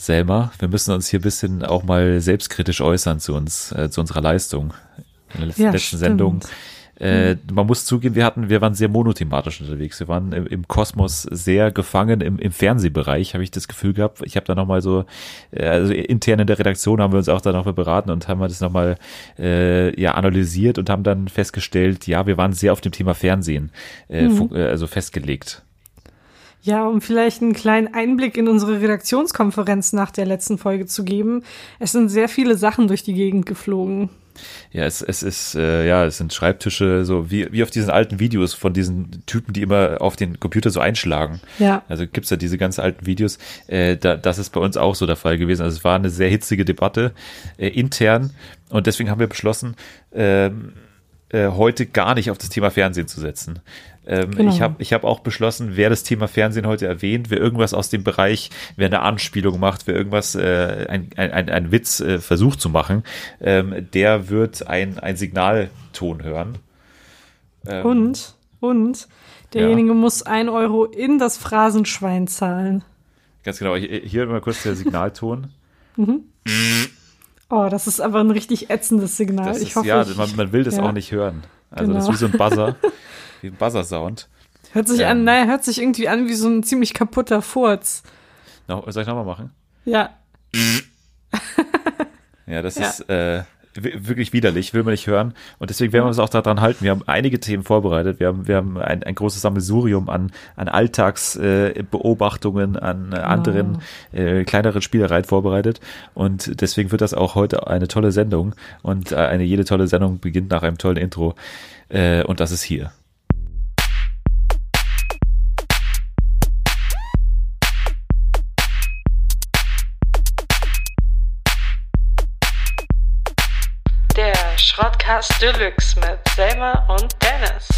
Selma, wir müssen uns hier ein bisschen auch mal selbstkritisch äußern zu uns, äh, zu unserer Leistung. In der letzten, Ja, letzten. Sendung. Äh, man muss zugeben, wir hatten, wir waren sehr monothematisch unterwegs. Wir waren im, im Kosmos sehr gefangen im, im Fernsehbereich, habe ich das Gefühl gehabt. Ich habe da nochmal so, äh, also intern in der Redaktion haben wir uns auch da noch beraten und haben das nochmal äh, ja, analysiert und haben dann festgestellt, ja, wir waren sehr auf dem Thema Fernsehen, äh, Mhm. also festgelegt. Ja, um vielleicht einen kleinen Einblick in unsere Redaktionskonferenz nach der letzten Folge zu geben. Es sind sehr viele Sachen durch die Gegend geflogen. Ja, es, es ist, äh, ja, es sind Schreibtische, so wie, wie auf diesen alten Videos von diesen Typen, die immer auf den Computer so einschlagen. Ja. Also gibt's ja diese ganz alten Videos. Äh, da, das ist bei uns auch so der Fall gewesen. Also es war eine sehr hitzige Debatte äh, intern und deswegen haben wir beschlossen, ähm, äh, heute gar nicht auf das Thema Fernsehen zu setzen. Ähm, Genau. Ich habe ich hab auch beschlossen, wer das Thema Fernsehen heute erwähnt, wer irgendwas aus dem Bereich, wer eine Anspielung macht, wer irgendwas, äh, ein, ein, ein, Witz äh, versucht zu machen, ähm, der wird ein, ein Signalton hören. Ähm, Und, und, derjenige muss ein Euro in das Phrasenschwein zahlen. Ganz genau, hier hier mal kurz der Signalton. Oh, das ist aber ein richtig ätzendes Signal. Das ich ist, hoffe, ja, ich, man, man will das ja. auch nicht hören. Also das ist Genau. wie so ein Buzzer, wie ein Buzzer-Sound. hört sich ähm, an, naja, hört sich irgendwie an wie so ein ziemlich kaputter Furz. No, soll ich nochmal machen? Ja, Ja, das Ja. ist äh, wi- wirklich widerlich, will man nicht hören. Und deswegen werden wir uns auch daran halten. Wir haben einige Themen vorbereitet. Wir haben, wir haben ein, ein großes Sammelsurium an, an Alltagsbeobachtungen, äh, an äh, anderen äh, kleineren Spielereien vorbereitet. Und deswegen wird das auch heute eine tolle Sendung. Und äh, eine jede tolle Sendung beginnt nach einem tollen Intro. Äh, und das ist hier. Schrottcast Deluxe mit Selma und Dennis.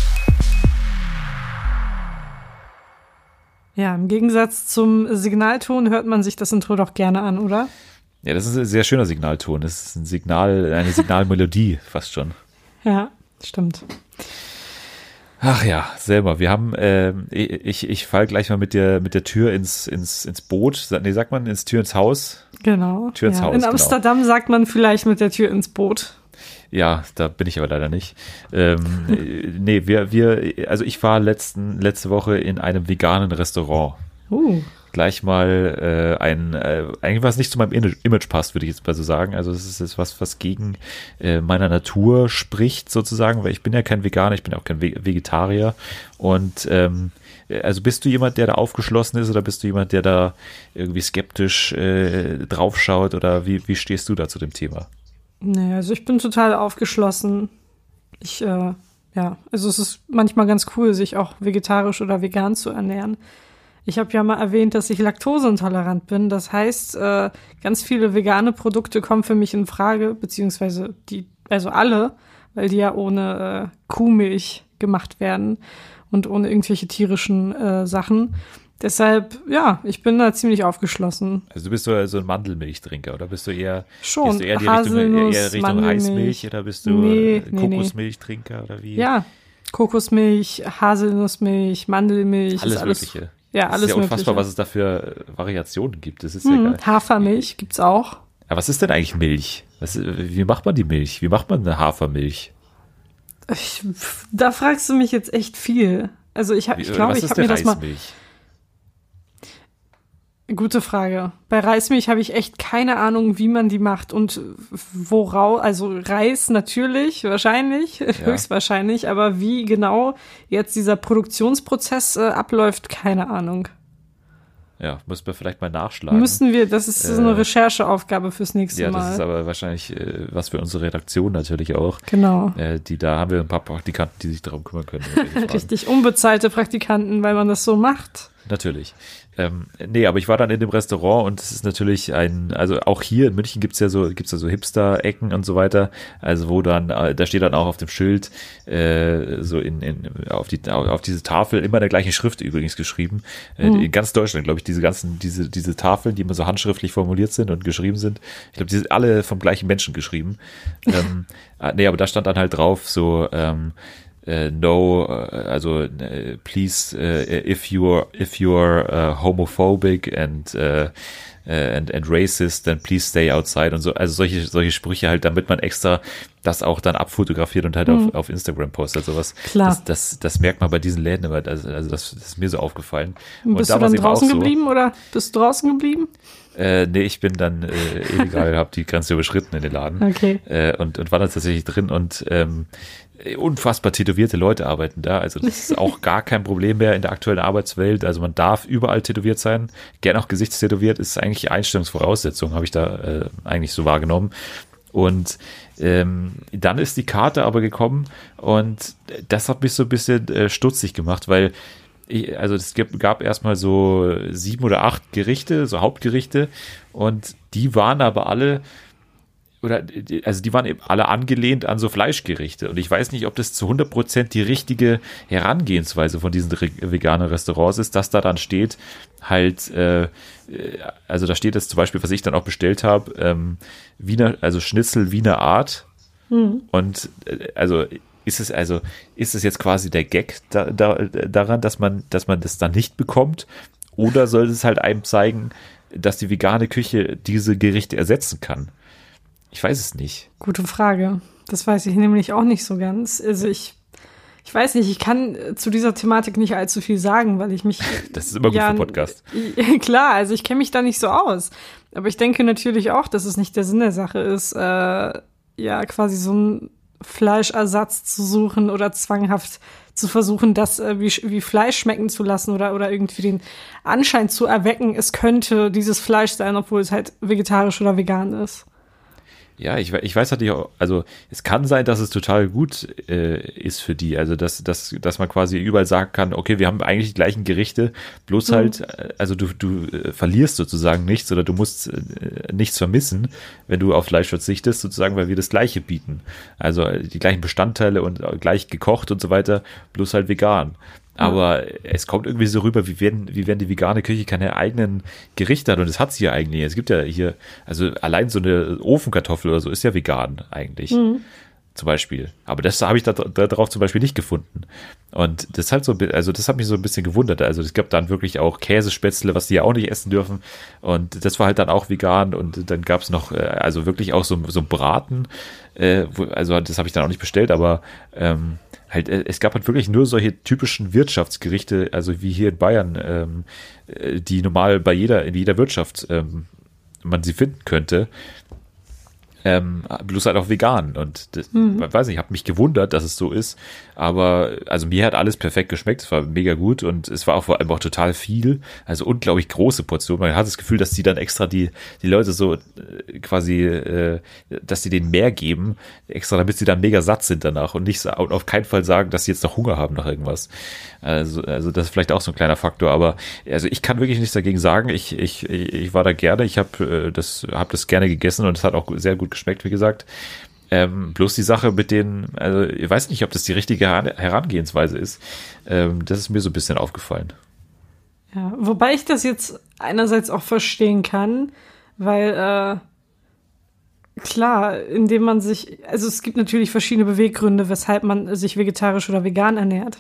ja, im Gegensatz zum Signalton hört man sich das Intro doch gerne an, oder? Ja, das ist ein sehr schöner Signalton. Das ist ein Signal, eine Signalmelodie fast schon. Ja, stimmt. Ach ja, selber. Wir haben, ähm, ich, ich fall gleich mal mit der, mit der Tür ins, ins, ins Boot. Nee, sagt man ins Tür ins Haus? Genau. Tür ins ja. Haus, In genau. Amsterdam sagt man vielleicht mit der Tür ins Boot. Ja, da bin ich aber leider nicht. Ähm, äh, nee, wir, wir, also ich war letzten, letzte Woche in einem veganen Restaurant. Uh, Gleich mal äh, ein, äh, eigentlich was nicht zu meinem Image passt, würde ich jetzt mal so sagen. Also es ist jetzt was, was gegen äh, meiner Natur spricht sozusagen, weil ich bin ja kein Veganer, ich bin auch kein Ve Vegetarier. Und ähm, also bist du jemand, der da aufgeschlossen ist oder bist du jemand, der da irgendwie skeptisch äh, draufschaut oder wie, wie stehst du da zu dem Thema? Nee, also ich bin total aufgeschlossen. Ich, äh, ja, also es ist manchmal ganz cool, sich auch vegetarisch oder vegan zu ernähren. Ich habe ja mal erwähnt, dass ich laktoseintolerant bin. Das heißt, äh, ganz viele vegane Produkte kommen für mich in Frage, beziehungsweise die, also alle, weil die ja ohne äh, Kuhmilch gemacht werden und ohne irgendwelche tierischen äh, Sachen. Deshalb, ja, ich bin da ziemlich aufgeschlossen. Also du bist so, so ein Mandelmilchtrinker oder bist du eher, Schon, gehst du eher, die Richtung, Haselnuss, eher Richtung Mandelmilch. Reismilch oder bist du Nee, äh, nee, nee. Kokosmilchtrinker oder wie? Ja, Kokosmilch, Haselnussmilch, Mandelmilch, alles, alles Mögliche. Ja, alles ist ja unfassbar, Mögliche. was es da für äh, Variationen gibt. Das ist ja Hm, geil. Hafermilch gibt's auch. Aber was ist denn eigentlich Milch? Was, wie macht man die Milch? Wie macht man eine Hafermilch? Ich, da fragst du mich jetzt echt viel. Also ich, hab, Wie, ich glaube, ich habe mir das mal. Gute Frage. Bei Reismilch habe ich echt keine Ahnung, wie man die macht und woraus. Also Reis natürlich, wahrscheinlich, höchstwahrscheinlich, aber wie genau jetzt dieser Produktionsprozess äh, abläuft, keine Ahnung. Ja, muss man vielleicht mal nachschlagen. Müssen wir, das ist so eine Äh, Rechercheaufgabe fürs nächste ja, Mal. das ist aber wahrscheinlich äh, was für unsere Redaktion natürlich auch. genau. Äh, die, da haben wir ein paar Praktikanten, die sich darum kümmern können. Richtig unbezahlte Praktikanten, weil man das so macht. Natürlich. Ähm, nee, aber ich war dann in dem Restaurant und es ist natürlich ein, also auch hier in München gibt's ja so, gibt's ja so Hipster-Ecken und so weiter, also wo dann, äh, da steht dann auch auf dem Schild, äh, so in, in auf die auf diese Tafel immer in der gleichen Schrift übrigens geschrieben. Äh, In ganz Deutschland, glaube ich, diese ganzen, diese, diese Tafeln, die immer so handschriftlich formuliert sind und geschrieben sind, ich glaube, die sind alle vom gleichen Menschen geschrieben. ähm, ah, nee, aber da stand dann halt drauf, so, ähm, äh, no, äh, also äh, please, äh, if you're if you're uh, homophobic and and, and racist, then please stay outside und so, also solche, solche Sprüche halt, damit man extra das auch dann abfotografiert und halt mhm. auf, auf Instagram postet, sowas. Klar. Das, das, das merkt man bei diesen Läden immer, also, also das, das ist mir so aufgefallen. Und bist du dann draußen geblieben oder bist du draußen geblieben? Äh, nee, ich bin dann äh, illegal, habe die Grenze überschritten in den Laden. Okay. Äh, und, und war dann tatsächlich drin und ähm, unfassbar tätowierte Leute arbeiten da. Also das ist auch gar kein Problem mehr in der aktuellen Arbeitswelt. Also man darf überall tätowiert sein. Gern auch gesichtstätowiert ist eigentlich Einstellungsvoraussetzung, habe ich da äh, eigentlich so wahrgenommen. Und ähm, dann ist die Karte aber gekommen und das hat mich so ein bisschen äh, stutzig gemacht, weil ich, also es gab, gab erstmal so sieben oder acht Gerichte, so Hauptgerichte und die waren aber alle oder also die waren eben alle angelehnt an so Fleischgerichte und ich weiß nicht, ob das zu 100% die richtige Herangehensweise von diesen veganen Restaurants ist, dass da dann steht halt äh, also da steht jetzt zum Beispiel, was ich dann auch bestellt habe, ähm, Wiener, also Schnitzel Wiener Art mhm. und äh, also ist es also, ist es jetzt quasi der Gag da, da, daran, dass man, dass man das dann nicht bekommt? Oder soll es halt einem zeigen, dass die vegane Küche diese Gerichte ersetzen kann? Ich weiß es nicht. Gute Frage. Das weiß ich nämlich auch nicht so ganz. Also ich, ich weiß nicht, ich kann zu dieser Thematik nicht allzu viel sagen, weil ich mich. Das ist immer gut ja, für Podcast. Klar, also ich kenne mich da nicht so aus. Aber ich denke natürlich auch, dass es nicht der Sinn der Sache ist, äh, ja, quasi so ein Fleischersatz zu suchen oder zwanghaft zu versuchen, das äh, wie, wie Fleisch schmecken zu lassen oder, oder irgendwie den Anschein zu erwecken, es könnte dieses Fleisch sein, obwohl es halt vegetarisch oder vegan ist. Ja, ich, ich weiß halt nicht, also es kann sein, dass es total gut äh, ist für die. Also dass, dass, dass man quasi überall sagen kann, okay, wir haben eigentlich die gleichen Gerichte, bloß mhm. halt, äh, also du, du äh, verlierst sozusagen nichts oder du musst äh, nichts vermissen, wenn du auf Fleisch verzichtest, sozusagen, weil wir das gleiche bieten. Also äh, die gleichen Bestandteile und gleich gekocht und so weiter, bloß halt vegan. Aber ja. es kommt irgendwie so rüber, wie wenn, wie wenn die vegane Küche keine eigenen Gerichte hat. Und das hat sie ja eigentlich. Es gibt ja hier, also allein so eine Ofenkartoffel oder so ist ja vegan eigentlich. Mhm zum Beispiel. Aber das habe ich da, da drauf zum Beispiel nicht gefunden. Und das ist halt so, also das hat mich so ein bisschen gewundert. Also es gab dann wirklich auch Käsespätzle, was die ja auch nicht essen dürfen. Und das war halt dann auch vegan. Und dann gab es noch, äh, also wirklich auch so, so Braten. Äh, also das habe ich dann auch nicht bestellt, aber ähm, halt, äh, es gab halt wirklich nur solche typischen Wirtschaftsgerichte, also wie hier in Bayern, ähm, äh, die normal bei jeder, in jeder Wirtschaft ähm, man sie finden könnte ähm, bloß halt auch vegan. Und das, mhm. weiß nicht, ich habe mich gewundert, dass es so ist. Aber also mir hat alles perfekt geschmeckt. Es war mega gut und es war auch vor allem auch total viel. Also unglaublich große Portionen. Man hat das Gefühl, dass die dann extra die, die Leute so äh, quasi, äh, dass sie denen mehr geben, extra damit sie dann mega satt sind danach und nicht und auf keinen Fall sagen, dass sie jetzt noch Hunger haben nach irgendwas. Also, also das ist vielleicht auch so ein kleiner Faktor. Aber also ich kann wirklich nichts dagegen sagen. Ich, ich, ich war da gerne. Ich habe äh, das, hab das gerne gegessen und es hat auch sehr gut geschmeckt, wie gesagt. Ähm, bloß die Sache mit den, also ich weiß nicht, ob das die richtige Herangehensweise ist. Ähm, das ist mir so ein bisschen aufgefallen. Ja, wobei ich das jetzt einerseits auch verstehen kann, weil äh, klar, indem man sich, also es gibt natürlich verschiedene Beweggründe, weshalb man sich vegetarisch oder vegan ernährt.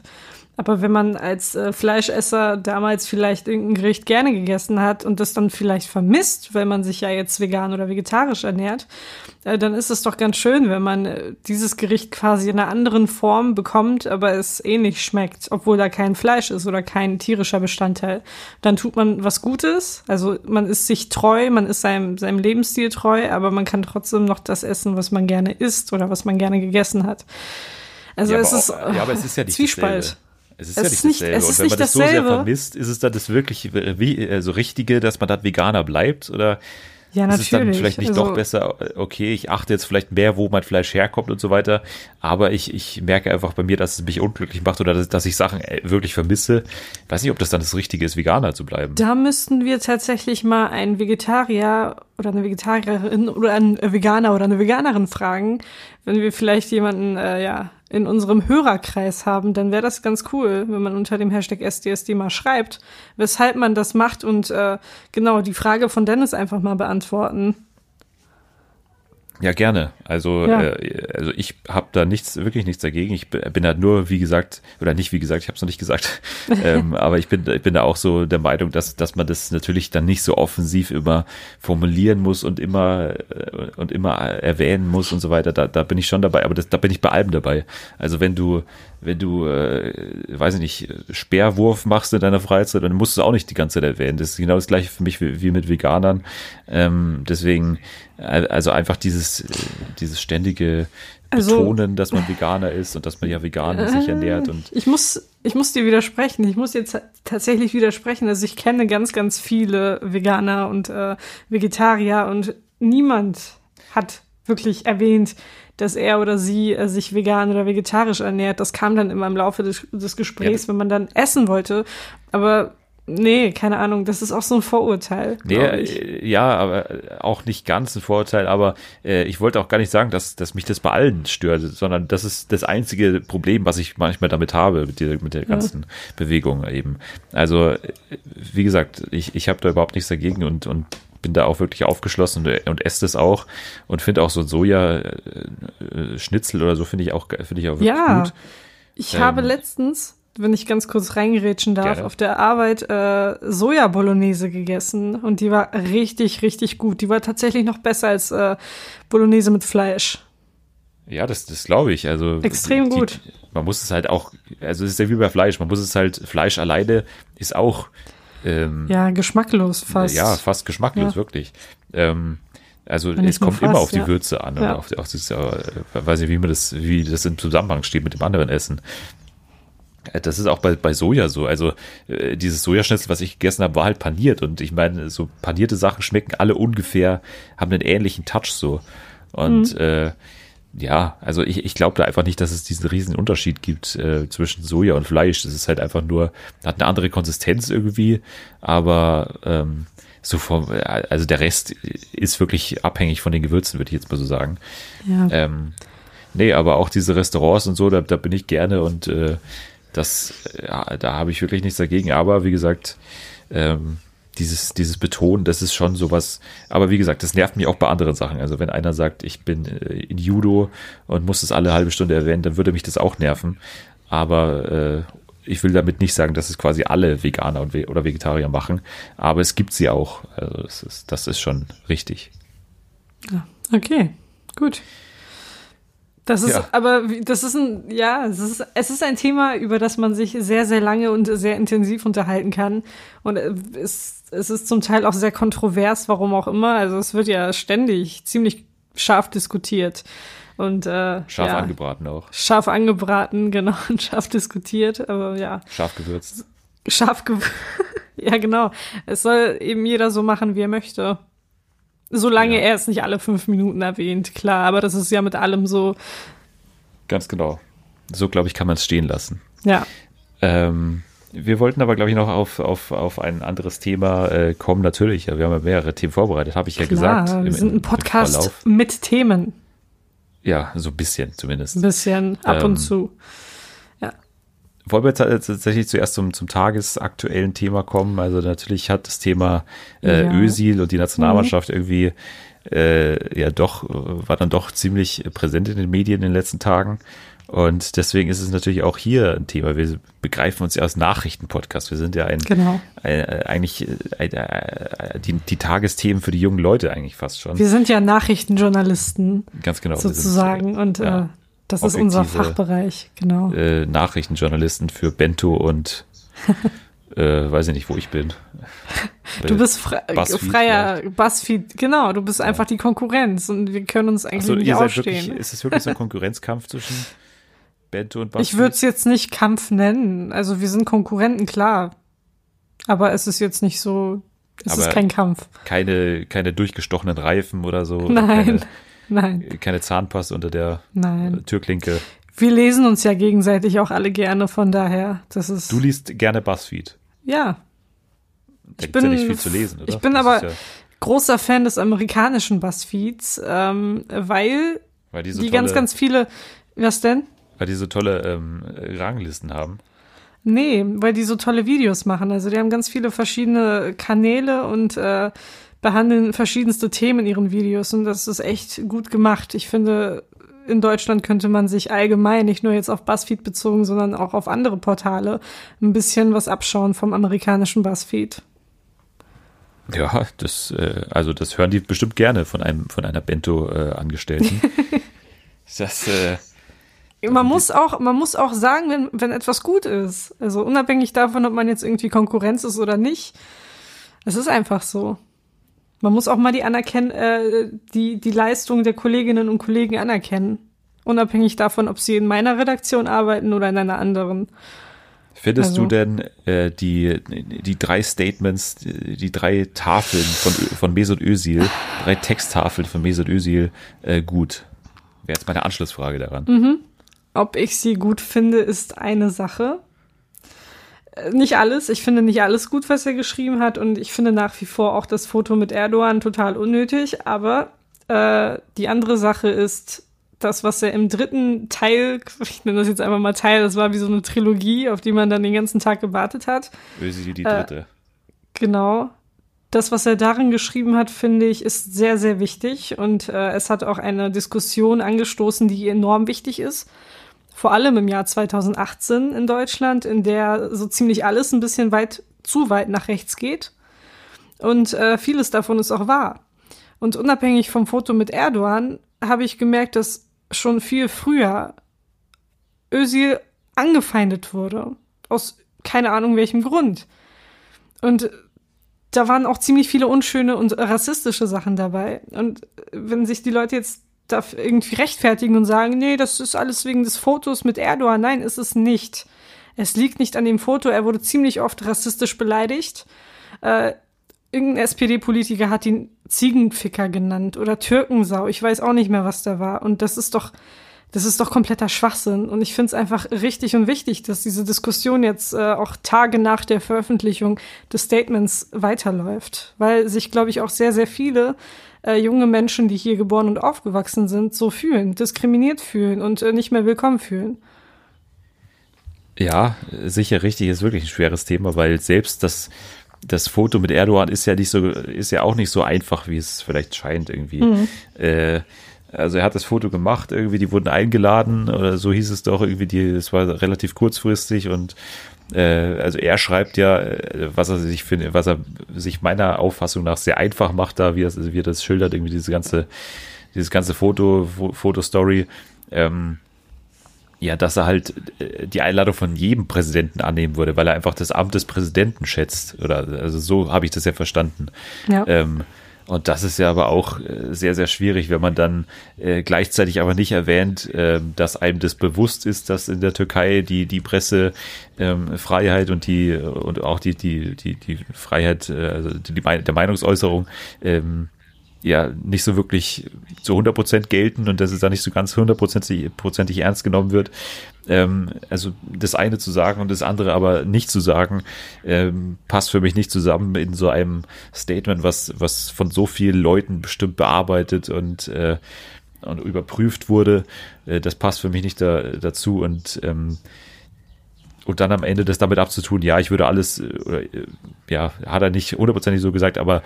Aber wenn man als äh, Fleischesser damals vielleicht irgendein Gericht gerne gegessen hat und das dann vielleicht vermisst, weil man sich ja jetzt vegan oder vegetarisch ernährt, äh, dann ist es doch ganz schön, wenn man äh, dieses Gericht quasi in einer anderen Form bekommt, aber es ähnlich schmeckt, obwohl da kein Fleisch ist oder kein tierischer Bestandteil. Dann tut man was Gutes, also man ist sich treu, man ist seinem, seinem Lebensstil treu, aber man kann trotzdem noch das essen, was man gerne isst oder was man gerne gegessen hat. Also ja, es ist auch, ja, aber es ist ja Zwiespalt. Dasselbe. Es ist es ja nicht ist dasselbe. Nicht, und wenn man das dasselbe. so sehr vermisst, ist es dann das wirklich äh, so Richtige, dass man dann Veganer bleibt? Oder ja, natürlich. ist es dann vielleicht nicht also, doch besser, okay, ich achte jetzt vielleicht mehr, wo mein Fleisch herkommt und so weiter, aber ich, ich merke einfach bei mir, dass es mich unglücklich macht oder dass, dass ich Sachen äh, wirklich vermisse. Ich weiß nicht, ob das dann das Richtige ist, Veganer zu bleiben. Da müssten wir tatsächlich mal einen Vegetarier oder eine Vegetarierin oder einen Veganer oder eine Veganerin fragen, wenn wir vielleicht jemanden, äh, ja, in unserem Hörerkreis haben, dann wäre das ganz cool, wenn man unter dem Hashtag SDSD mal schreibt, weshalb man das macht und äh, genau die Frage von Dennis einfach mal beantworten. Ja, gerne. Also, Ja. Äh, also ich habe da nichts, wirklich nichts dagegen. Ich bin halt nur, wie gesagt, oder nicht wie gesagt, ich habe es noch nicht gesagt, ähm, aber ich bin, ich bin da auch so der Meinung, dass, dass man das natürlich dann nicht so offensiv immer formulieren muss und immer äh, und immer erwähnen muss und so weiter. Da, da bin ich schon dabei, aber das, da bin ich bei allem dabei. Also wenn du, wenn du, äh, weiß ich nicht, Speerwurf machst in deiner Freizeit, dann musst du es auch nicht die ganze Zeit erwähnen. Das ist genau das gleiche für mich wie, wie mit Veganern. Ähm, deswegen, äh, also einfach dieses, äh, dieses ständige Also- Betonen, dass man Veganer ist und dass man ja vegan sich ernährt und Ich muss, ich muss dir widersprechen. Ich muss jetzt tatsächlich widersprechen. Also ich kenne ganz, ganz viele Veganer und äh, Vegetarier und niemand hat wirklich erwähnt, dass er oder sie äh, sich vegan oder vegetarisch ernährt. Das kam dann immer im Laufe des, des Gesprächs, Ja. wenn man dann essen wollte. Aber nee, keine Ahnung, das ist auch so ein Vorurteil. Nee, äh, ja, aber äh, auch nicht ganz ein Vorurteil, aber äh, ich wollte auch gar nicht sagen, dass, dass mich das bei allen stört, sondern das ist das einzige Problem, was ich manchmal damit habe, mit der, mit der ganzen Bewegung eben. Also, äh, wie gesagt, ich, ich habe da überhaupt nichts dagegen und, und bin da auch wirklich aufgeschlossen und, und esse das auch und finde auch so Soja-Schnitzel oder so finde ich auch, finde ich auch wirklich Ja. gut. Ich Ähm, habe letztens, wenn ich ganz kurz reingerätschen darf, Gerne. auf der Arbeit äh, Soja-Bolognese gegessen und die war richtig, richtig gut. Die war tatsächlich noch besser als äh, Bolognese mit Fleisch. Ja, das, das glaube ich. Also Extrem die, gut. Man muss es halt auch, also es ist ja wie bei Fleisch. Man muss es halt, Fleisch alleine ist auch ähm, Ja, geschmacklos fast. ja fast geschmacklos, Ja. wirklich. Ähm, also Wenn es kommt immer fast, auf die ja. Würze an oder auf, auf das, äh, weiß nicht, wie man das, wie das im Zusammenhang steht mit dem anderen Essen. Äh, Das ist auch bei, bei Soja so. Also äh, dieses Sojaschnitzel, was ich gegessen habe, war halt paniert. Und ich meine, so panierte Sachen schmecken alle ungefähr, haben einen ähnlichen Touch so. Und äh, ja, also ich, ich glaube da einfach nicht, dass es diesen riesen Unterschied gibt äh, zwischen Soja und Fleisch. Das ist halt einfach nur, hat eine andere Konsistenz irgendwie, aber ähm, so vom, also der Rest ist wirklich abhängig von den Gewürzen, würde ich jetzt mal so sagen. Ja. Ähm, nee, aber auch diese Restaurants und so, da, da bin ich gerne und äh, das, ja, da habe ich wirklich nichts dagegen. Aber wie gesagt, ähm, dieses, dieses Betonen, das ist schon sowas. Aber wie gesagt, das nervt mich auch bei anderen Sachen. Also wenn einer sagt, ich bin äh, in Judo und muss das alle halbe Stunde erwähnen, dann würde mich das auch nerven. Aber äh, ich will damit nicht sagen, dass es quasi alle Veganer und Ve oder Vegetarier machen. Aber es gibt sie auch. Also das ist, das ist schon richtig. Okay, gut. Das ist Ja. aber, wie- das ist ein, ja, es ist, es ist ein Thema, über das man sich sehr, sehr lange und sehr intensiv unterhalten kann. Und äh, es, es ist zum Teil auch sehr kontrovers, warum auch immer. Also es wird ja ständig ziemlich scharf diskutiert. Und äh, Scharf ja, angebraten auch. Scharf angebraten, genau, und scharf diskutiert, aber ja, Scharf gewürzt. scharf ge Ja, genau. Es soll eben jeder so machen, wie er möchte. Solange Ja. er es nicht alle fünf Minuten erwähnt, klar, aber das ist ja mit allem so, Ganz genau. So, glaube ich, kann man es stehen lassen. ja. Ähm, wir wollten aber, glaube ich, noch auf, auf, auf ein anderes Thema äh, kommen. Natürlich, wir haben ja mehrere Themen vorbereitet, habe ich ja Klar, gesagt. wir im- sind im- ein Podcast mit Themen. Ja, so ein bisschen zumindest. Ein bisschen ab Ähm, und zu. Wollen wir jetzt äh, tatsächlich zuerst zum, zum tagesaktuellen Thema kommen? Also natürlich hat das Thema äh, Ja. Mhm. Özil und die Nationalmannschaft irgendwie äh, ja doch, war dann doch ziemlich präsent in den Medien in den letzten Tagen. Und deswegen ist es natürlich auch hier ein Thema. Wir begreifen uns ja als Nachrichtenpodcast. Wir sind ja ein, Genau. äh, eigentlich äh, äh, die, die Tagesthemen für die jungen Leute eigentlich fast schon. Wir sind ja Nachrichtenjournalisten Ganz genau. wir sind, sozusagen und ja, äh, das ist unser Fachbereich, genau. äh, Nachrichtenjournalisten für Bento und äh, weiß ich nicht, wo ich bin. Du bist fre Buzzfeed freier Buzzfeed, genau, du bist einfach die Konkurrenz und wir können uns eigentlich Achso, nicht ihr seid ausstehen. wirklich, ist es wirklich so ein Konkurrenzkampf zwischen Bento und Buzzfeed? Ich würde es jetzt nicht Kampf nennen. Also wir sind Konkurrenten, klar. Aber es ist jetzt nicht so, es ist Aber- kein Kampf. keine, keine durchgestochenen Reifen oder so. Nein, nein, Keine, keine Zahnpaste unter der nein. Türklinke. Wir lesen uns ja gegenseitig auch alle gerne, von daher, das ist, Du liest gerne Buzzfeed. ja, Da Ich gibt's ja bin- nicht viel zu lesen, oder? ich bin Das aber- ja, großer Fan des amerikanischen Buzzfeeds, ähm, weil weil die so die tolle, ganz, ganz viele, was denn? weil die so tolle ähm, Ranglisten haben. Nee, weil die so tolle Videos machen. Also die haben ganz viele verschiedene Kanäle und äh, behandeln verschiedenste Themen in ihren Videos und das ist echt gut gemacht. Ich finde, in Deutschland könnte man sich allgemein, nicht nur jetzt auf BuzzFeed bezogen, sondern auch auf andere Portale, ein bisschen was abschauen vom amerikanischen BuzzFeed. Ja, das, äh, also das hören die bestimmt gerne von einem, von einer Bento-Angestellten. Äh, das, äh, man muss auch, man muss auch sagen, wenn, wenn etwas gut ist. Also unabhängig davon, ob man jetzt irgendwie Konkurrenz ist oder nicht. Es ist einfach so. Man muss auch mal die anerkennen, äh, die, die Leistung der Kolleginnen und Kollegen anerkennen. Unabhängig davon, ob sie in meiner Redaktion arbeiten oder in einer anderen. Findest also. du denn äh, die, die drei Statements, die drei Tafeln von, von Mesut Özil, drei Texttafeln von Mesut Özil äh, gut? Wäre jetzt meine Anschlussfrage daran. Mhm. Ob ich sie gut finde, ist eine Sache. Äh, nicht alles. Ich finde nicht alles gut, was er geschrieben hat. Und ich finde nach wie vor auch das Foto mit Erdogan total unnötig. Aber äh, die andere Sache ist, das, was er im dritten Teil, ich nenne das jetzt einfach mal Teil, das war wie so eine Trilogie, auf die man dann den ganzen Tag gewartet hat. Böse die dritte. Äh, genau. Das, was er darin geschrieben hat, finde ich, ist sehr, sehr wichtig. Und äh, es hat auch eine Diskussion angestoßen, die enorm wichtig ist. Vor allem im Jahr 2018 in Deutschland, in der so ziemlich alles ein bisschen weit, zu weit nach rechts geht. Und äh, vieles davon ist auch wahr. Und unabhängig vom Foto mit Erdogan habe ich gemerkt, dass schon viel früher Özil angefeindet wurde. Aus keine Ahnung welchem Grund. Und da waren auch ziemlich viele unschöne und rassistische Sachen dabei. Und wenn sich die Leute jetzt da irgendwie rechtfertigen und sagen, nee, das ist alles wegen des Fotos mit Erdogan, nein, ist es nicht. Es liegt nicht an dem Foto, er wurde ziemlich oft rassistisch beleidigt. Äh, irgendein SPD-Politiker hat ihn Ziegenficker genannt oder Türkensau. Ich weiß auch nicht mehr, was da war. Und das ist doch, das ist doch kompletter Schwachsinn. Und ich finde es einfach richtig und wichtig, dass diese Diskussion jetzt äh, auch Tage nach der Veröffentlichung des Statements weiterläuft. Weil sich, glaube ich, auch sehr, sehr viele äh, junge Menschen, die hier geboren und aufgewachsen sind, so fühlen, diskriminiert fühlen und äh, nicht mehr willkommen fühlen. Ja, sicher richtig, ist wirklich ein schweres Thema, weil selbst das das Foto mit Erdogan ist ja nicht so, ist ja auch nicht so einfach, wie es vielleicht scheint irgendwie. Mhm. Äh, also er hat das Foto gemacht, irgendwie, die wurden eingeladen oder so hieß es doch irgendwie, die, das war relativ kurzfristig und also er schreibt ja, äh, was er sich findet, was er sich meiner Auffassung nach sehr einfach macht, da wie er, wie er das schildert, irgendwie diese ganze, dieses ganze Foto, Fotostory. Ähm, ja, dass er halt äh, die Einladung von jedem Präsidenten annehmen würde, weil er einfach das Amt des Präsidenten schätzt. Oder also so habe ich das ja verstanden. Ja. Ähm, und das ist ja aber auch äh, sehr, sehr schwierig, wenn man dann äh, gleichzeitig aber nicht erwähnt, äh, dass einem das bewusst ist, dass in der Türkei die, die Pressefreiheit ähm, und die und auch die, die, die, die Freiheit, äh, also die, der Meinungsäußerung ähm, ja nicht so wirklich zu 100 Prozent gelten und dass es da nicht so ganz hundertprozentig ernst genommen wird. Ähm, also das eine zu sagen und das andere aber nicht zu sagen, ähm, passt für mich nicht zusammen in so einem Statement, was, was von so vielen Leuten bestimmt bearbeitet und, äh, und überprüft wurde. Äh, das passt für mich nicht da, dazu und ähm, und dann am Ende das damit abzutun, ja, ich würde alles, äh, oder, äh, ja, hat er nicht hundertprozentig so gesagt, aber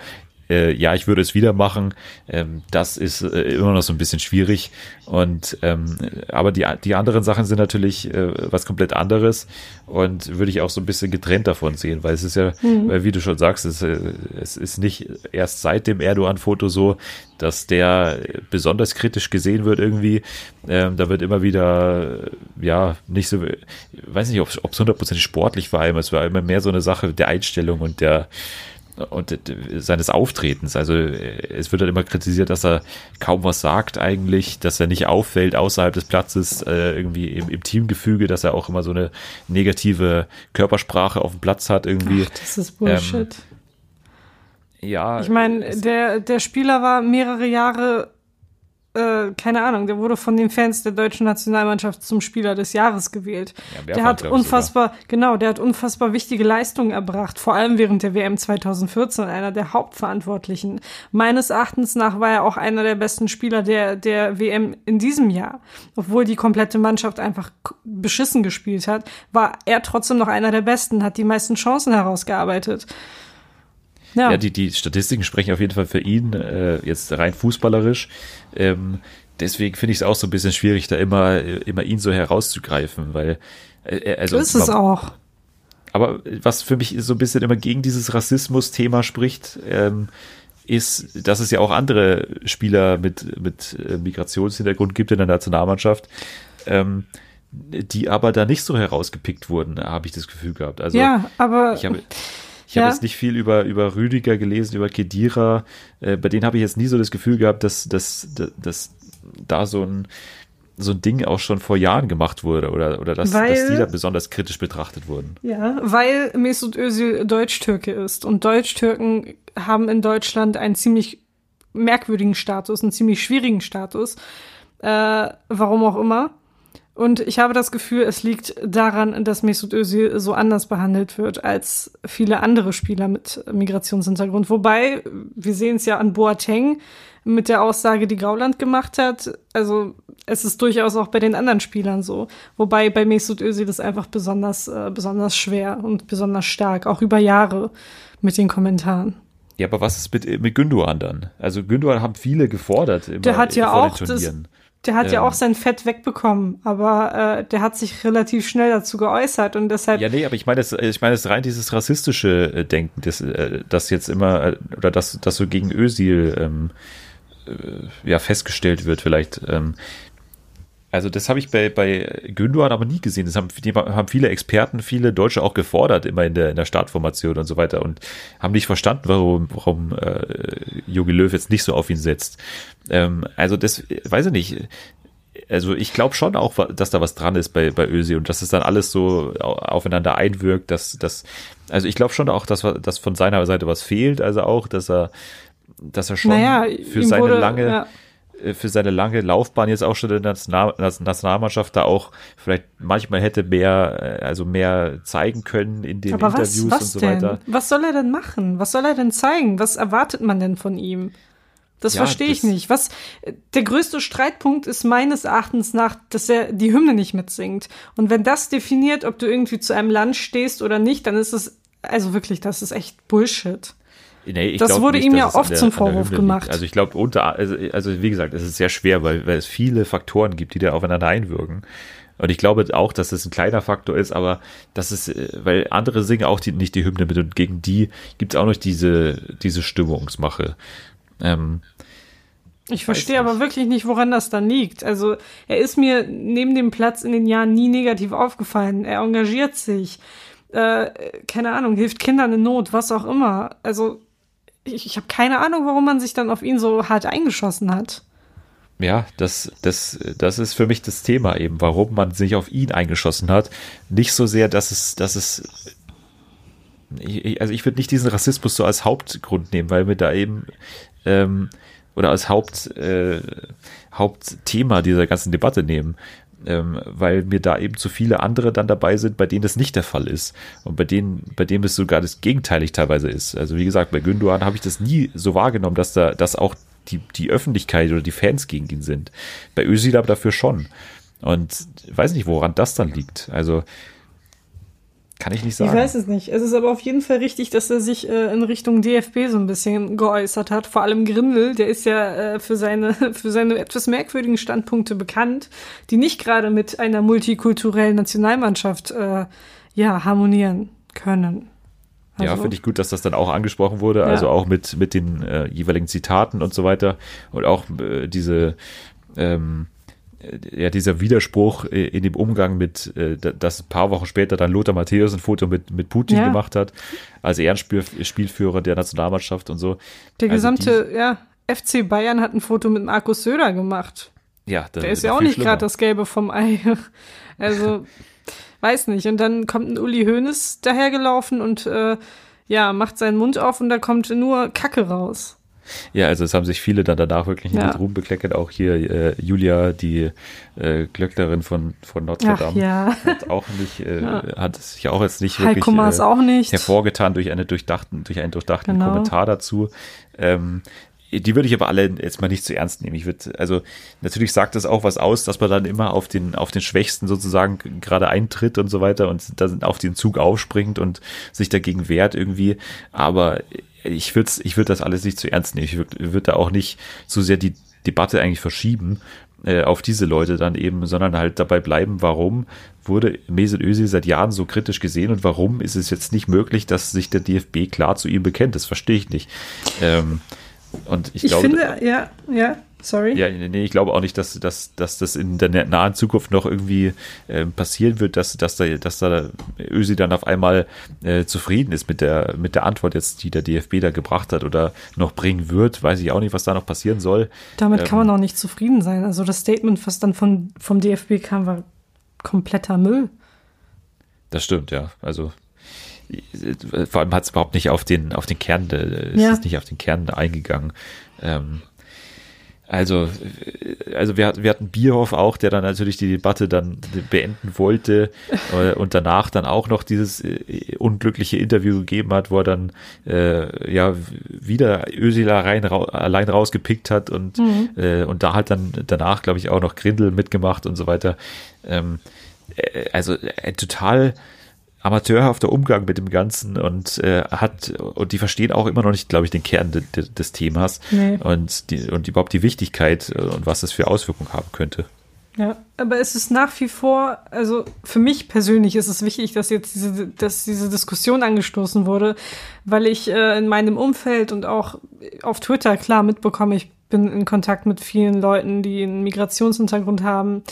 äh, ja, ich würde es wieder machen. Ähm, das ist äh, immer noch so ein bisschen schwierig. Und ähm, aber die, die anderen Sachen sind natürlich äh, was komplett anderes und würde ich auch so ein bisschen getrennt davon sehen, weil es ist ja, mhm. wie du schon sagst, es, äh, es ist nicht erst seit dem Erdogan-Foto so, dass der besonders kritisch gesehen wird irgendwie. Ähm, da wird immer wieder, ja, nicht so, weiß nicht, ob es hundertprozentig sportlich war, es war immer mehr so eine Sache der Einstellung und der und seines Auftretens. Also es wird dann immer kritisiert, dass er kaum was sagt eigentlich, dass er nicht auffällt außerhalb des Platzes, äh, irgendwie im, im, Teamgefüge, dass er auch immer so eine negative Körpersprache auf dem Platz hat irgendwie. Ach, das ist Bullshit. Ähm, ja. Ich meine, der, der Spieler war mehrere Jahre äh, keine Ahnung, der wurde von den Fans der deutschen Nationalmannschaft zum Spieler des Jahres gewählt. Ja, der hat unfassbar, genau, der hat unfassbar wichtige Leistungen erbracht, vor allem während der WM 2014, einer der Hauptverantwortlichen. Meines Erachtens nach war er auch einer der besten Spieler der, der WM in diesem Jahr. Obwohl die komplette Mannschaft einfach beschissen gespielt hat, war er trotzdem noch einer der besten, hat die meisten Chancen herausgearbeitet. ja. ja, die, die Statistiken sprechen auf jeden Fall für ihn, äh, jetzt rein fußballerisch. Ähm, deswegen finde ich es auch so ein bisschen schwierig, da immer, immer ihn so herauszugreifen, weil äh, also. Ist es auch. Aber was für mich so ein bisschen immer gegen dieses Rassismus-Thema spricht, ähm, ist, dass es ja auch andere Spieler mit, mit äh, Migrationshintergrund gibt in der Nationalmannschaft, ähm, die aber da nicht so herausgepickt wurden, habe ich das Gefühl gehabt. Also ja, aber ich habe ich ja. habe jetzt nicht viel über, über Rüdiger gelesen, über Kedira. Äh, bei denen habe ich jetzt nie so das Gefühl gehabt, dass, dass, dass, dass da so ein, so ein Ding auch schon vor Jahren gemacht wurde oder, oder dass, weil, dass die da besonders kritisch betrachtet wurden. Ja, weil Mesut Özil Deutsch-Türke ist und Deutsch-Türken haben in Deutschland einen ziemlich merkwürdigen Status, einen ziemlich schwierigen Status, äh, warum auch immer. Und ich habe das Gefühl, es liegt daran, dass Mesut Özil so anders behandelt wird als viele andere Spieler mit Migrationshintergrund. Wobei, wir sehen es ja an Boateng mit der Aussage, die Gauland gemacht hat. Also es ist durchaus auch bei den anderen Spielern so. Wobei bei Mesut Özil das einfach besonders, äh, besonders schwer und besonders stark, auch über Jahre mit den Kommentaren. Ja, aber was ist mit, mit Gündogan dann? Also Gündogan haben viele gefordert. Immer der hat ja auch das, der hat ähm, ja auch sein Fett wegbekommen, aber äh, der hat sich relativ schnell dazu geäußert und deshalb. Ja, nee, aber ich meine, das, ich meine, das rein dieses rassistische äh, Denken, das, äh, das jetzt immer äh, oder das, das so gegen Ösil ähm, äh, ja festgestellt wird, vielleicht. Ähm, also das habe ich bei, bei Gündogan aber nie gesehen. Das haben, haben viele Experten, viele Deutsche auch gefordert, immer in der, in der Startformation und so weiter und haben nicht verstanden, warum, warum äh, Jogi Löw jetzt nicht so auf ihn setzt. Ähm, also das, weiß ich nicht. Also ich glaube schon auch, dass da was dran ist bei, bei Ösi und dass es dann alles so aufeinander einwirkt, dass, dass also ich glaube schon auch, dass, dass von seiner Seite was fehlt, also auch, dass er, dass er schon naja, für seine wurde, lange ja für seine lange Laufbahn jetzt auch schon in der Nationalmannschaft da auch vielleicht manchmal hätte mehr, äh, also mehr zeigen können in den Aber Interviews was, was und so denn? weiter. Was soll er denn machen? Was soll er denn zeigen? Was erwartet man denn von ihm? Das ja, verstehe ich nicht. Was der größte Streitpunkt ist meines Erachtens nach, dass er die Hymne nicht mitsingt. Und wenn das definiert, ob du irgendwie zu einem Land stehst oder nicht, dann ist es also wirklich, das ist echt Bullshit. Nee, das wurde nicht, ihm ja oft der, zum Vorwurf gemacht. Liegt. Also ich glaube, unter, also, also wie gesagt, es ist sehr schwer, weil, weil es viele Faktoren gibt, die da aufeinander einwirken. Und ich glaube auch, dass es ein kleiner Faktor ist, aber das ist, äh, weil andere singen auch die, nicht die Hymne mit und gegen die gibt es auch noch diese, diese Stimmungsmache. Ähm, ich verstehe aber wirklich nicht, woran das dann liegt. Also er ist mir neben dem Platz in den Jahren nie negativ aufgefallen. Er engagiert sich, äh, keine Ahnung, hilft Kindern in Not, was auch immer. Also ich, ich habe keine Ahnung, warum man sich dann auf ihn so hart eingeschossen hat. Ja, das, das, das ist für mich das Thema eben, warum man sich auf ihn eingeschossen hat. Nicht so sehr, dass es, dass es, also ich würde nicht diesen Rassismus so als Hauptgrund nehmen, weil wir da eben, ähm, oder als Haupt, äh, Hauptthema dieser ganzen Debatte nehmen ähm, weil mir da eben zu viele andere dann dabei sind, bei denen das nicht der Fall ist und bei denen, bei dem es sogar das gegenteilig teilweise ist. Also wie gesagt, bei Gündogan habe ich das nie so wahrgenommen, dass da, dass auch die, die Öffentlichkeit oder die Fans gegen ihn sind. Bei Özil aber dafür schon. Und weiß nicht, woran das dann liegt. Also kann ich nicht sagen. Ich weiß es nicht. Es ist aber auf jeden Fall richtig, dass er sich äh, in Richtung DFB so ein bisschen geäußert hat. Vor allem Grindel, der ist ja äh, für seine für seine etwas merkwürdigen Standpunkte bekannt, die nicht gerade mit einer multikulturellen Nationalmannschaft äh, ja harmonieren können. Also, ja, finde ich gut, dass das dann auch angesprochen wurde, also ja. auch mit mit den äh, jeweiligen Zitaten und so weiter und auch äh, diese ähm, äh, ja, dieser Widerspruch äh, in dem Umgang mit, äh, dass ein paar Wochen später dann Lothar Matthäus ein Foto mit, mit Putin ja. gemacht hat, als Ehrenspielführer der Nationalmannschaft und so. Der also gesamte, die, ja, FC Bayern hat ein Foto mit Markus Söder gemacht. Ja, der, der ist ja auch nicht gerade das Gelbe vom Ei. Also, weiß nicht. Und dann kommt ein Uli Hoeneß dahergelaufen und äh, ja, macht seinen Mund auf und da kommt nur Kacke raus. Ja, also es haben sich viele dann danach wirklich ja. mit Ruhm bekleckert. Auch hier äh, Julia, die äh, Glöcknerin von, von Notre Dame, ja. hat auch nicht, äh, ja. hat sich auch jetzt nicht wirklich äh, auch nicht. hervorgetan durch, eine durchdachten, durch einen durchdachten genau. Kommentar dazu. Ähm, die würde ich aber alle jetzt mal nicht zu ernst nehmen. Ich würde, also natürlich sagt das auch was aus, dass man dann immer auf den, auf den Schwächsten sozusagen gerade eintritt und so weiter und dann auf den Zug aufspringt und sich dagegen wehrt irgendwie. Aber ich würde ich würde das alles nicht zu ernst nehmen. Ich würde würd da auch nicht so sehr die Debatte eigentlich verschieben äh, auf diese Leute dann eben, sondern halt dabei bleiben, warum wurde Mesut Özil seit Jahren so kritisch gesehen und warum ist es jetzt nicht möglich, dass sich der DFB klar zu ihm bekennt? Das verstehe ich nicht. Ähm, und ich, Ich glaube, finde, ja, ja, sorry. ja, nee, ich glaube auch nicht, dass, dass, dass das in der nahen Zukunft noch irgendwie äh, passieren wird, dass, dass, da, dass da Ösi dann auf einmal äh, zufrieden ist mit der, mit der Antwort jetzt, die der DFB da gebracht hat oder noch bringen wird. Weiß ich auch nicht, was da noch passieren soll. Damit kann Ähm, man auch nicht zufrieden sein. Also das Statement, was dann von, vom DFB kam, war kompletter Müll. Das stimmt, ja. Also vor allem hat es überhaupt nicht auf den, auf den Kern, äh, Ja. ist nicht auf den Kern eingegangen. Ähm, also, äh, also wir, hatten- wir hatten Bierhoff auch, der dann natürlich die Debatte dann beenden wollte äh, und danach dann auch noch dieses äh, unglückliche Interview gegeben hat, wo er dann äh, ja wieder Özil rein, rau, allein rausgepickt hat und, äh, und da hat dann danach, glaube ich, auch noch Grindel mitgemacht und so weiter. Ähm, äh, also total amateurhafter Umgang mit dem Ganzen und äh, hat und die verstehen auch immer noch nicht, glaube ich, den Kern de, de, des Themas Nee. und die und überhaupt die Wichtigkeit äh, und was das für Auswirkungen haben könnte. Ja, aber es ist nach wie vor, also für mich persönlich ist es wichtig, dass jetzt diese, dass diese Diskussion angestoßen wurde, weil ich äh, in meinem Umfeld und auch auf Twitter klar mitbekomme, ich bin in Kontakt mit vielen Leuten, die einen Migrationshintergrund haben.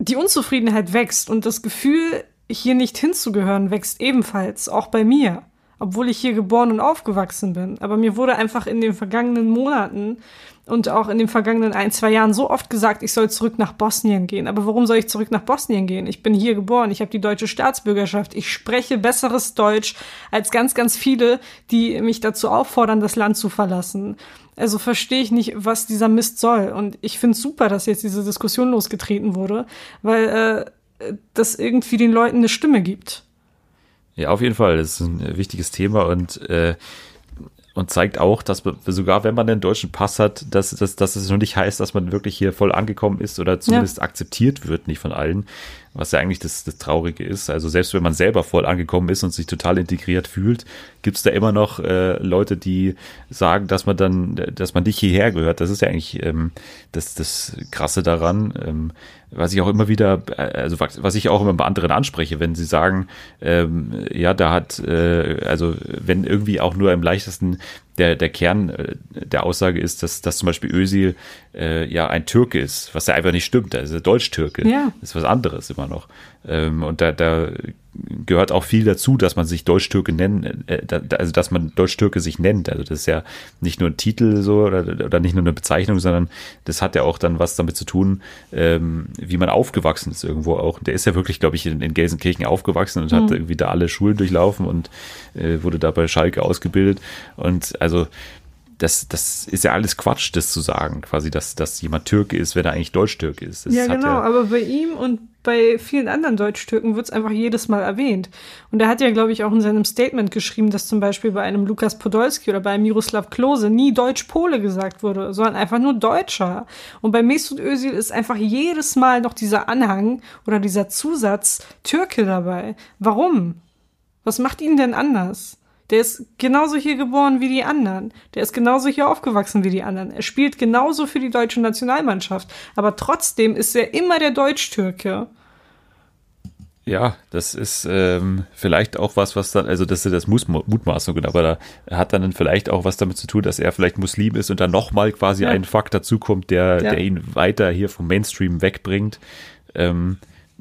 Die Unzufriedenheit wächst und das Gefühl, hier nicht hinzugehören, wächst ebenfalls, auch bei mir, obwohl ich hier geboren und aufgewachsen bin. Aber mir wurde einfach in den vergangenen Monaten und auch in den vergangenen ein, zwei Jahren so oft gesagt, ich soll zurück nach Bosnien gehen. Aber warum soll ich zurück nach Bosnien gehen? Ich bin hier geboren, ich habe die deutsche Staatsbürgerschaft, ich spreche besseres Deutsch als ganz, ganz viele, die mich dazu auffordern, das Land zu verlassen. Also verstehe ich nicht, was dieser Mist soll. Und ich finde super, dass jetzt diese Diskussion losgetreten wurde, weil äh, das irgendwie den Leuten eine Stimme gibt. Ja, auf jeden Fall. Das ist ein wichtiges Thema und äh, und zeigt auch, dass man, sogar wenn man einen deutschen Pass hat, dass, dass, dass es noch nicht heißt, dass man wirklich hier voll angekommen ist oder zumindest akzeptiert wird, nicht von allen, was ja eigentlich das, das Traurige ist. Also selbst wenn man selber voll angekommen ist und sich total integriert fühlt, gibt es da immer noch äh, Leute, die sagen, dass man dann, dass man nicht hierher gehört. Das ist ja eigentlich ähm, das, das Krasse daran. Ähm, was ich auch immer wieder, äh, also was was ich auch immer bei anderen anspreche, wenn sie sagen, ähm, ja, da hat, äh, also wenn irgendwie auch nur im leichtesten der, der Kern äh, der Aussage ist, dass, dass zum Beispiel Özil äh, ja ein Türke ist, was ja einfach nicht stimmt, er ist ein Deutsch-Türke, Ja. das ist was anderes immer noch. Ähm, und da, da gehört auch viel dazu, dass man sich Deutsch-Türke nennen, äh, da, also dass man Deutsch-Türke sich nennt. Also das ist ja nicht nur ein Titel so oder, oder nicht nur eine Bezeichnung, sondern das hat ja auch dann was damit zu tun, ähm, wie man aufgewachsen ist irgendwo auch. Der ist ja wirklich, glaube ich, in, in Gelsenkirchen aufgewachsen und hat irgendwie da alle Schulen durchlaufen und äh, wurde da bei Schalke ausgebildet. Und also das, das ist ja alles Quatsch, das zu sagen, quasi, dass, dass jemand Türke ist, wenn er eigentlich Deutsch-Türke ist. Das ja, genau, aber bei ihm und bei vielen anderen Deutsch-Türken wird es einfach jedes Mal erwähnt. Und er hat ja, glaube ich, auch in seinem Statement geschrieben, dass zum Beispiel bei einem Lukas Podolski oder bei einem Miroslav Klose nie Deutsch-Pole gesagt wurde, sondern einfach nur Deutscher. Und bei Mesut Özil ist einfach jedes Mal noch dieser Anhang oder dieser Zusatz Türke dabei. Warum? Was macht ihn denn anders? Der ist genauso hier geboren wie die anderen. Der ist genauso hier aufgewachsen wie die anderen. Er spielt genauso für die deutsche Nationalmannschaft. Aber trotzdem ist er immer der Deutsch-Türke. Ja, das ist ähm, vielleicht auch was, was dann, also das ist das Mutmaßungen, aber da hat dann vielleicht auch was damit zu tun, dass er vielleicht Muslim ist und dann nochmal quasi Ja. ein Fakt dazukommt, der, Ja. der ihn weiter hier vom Mainstream wegbringt. Ähm,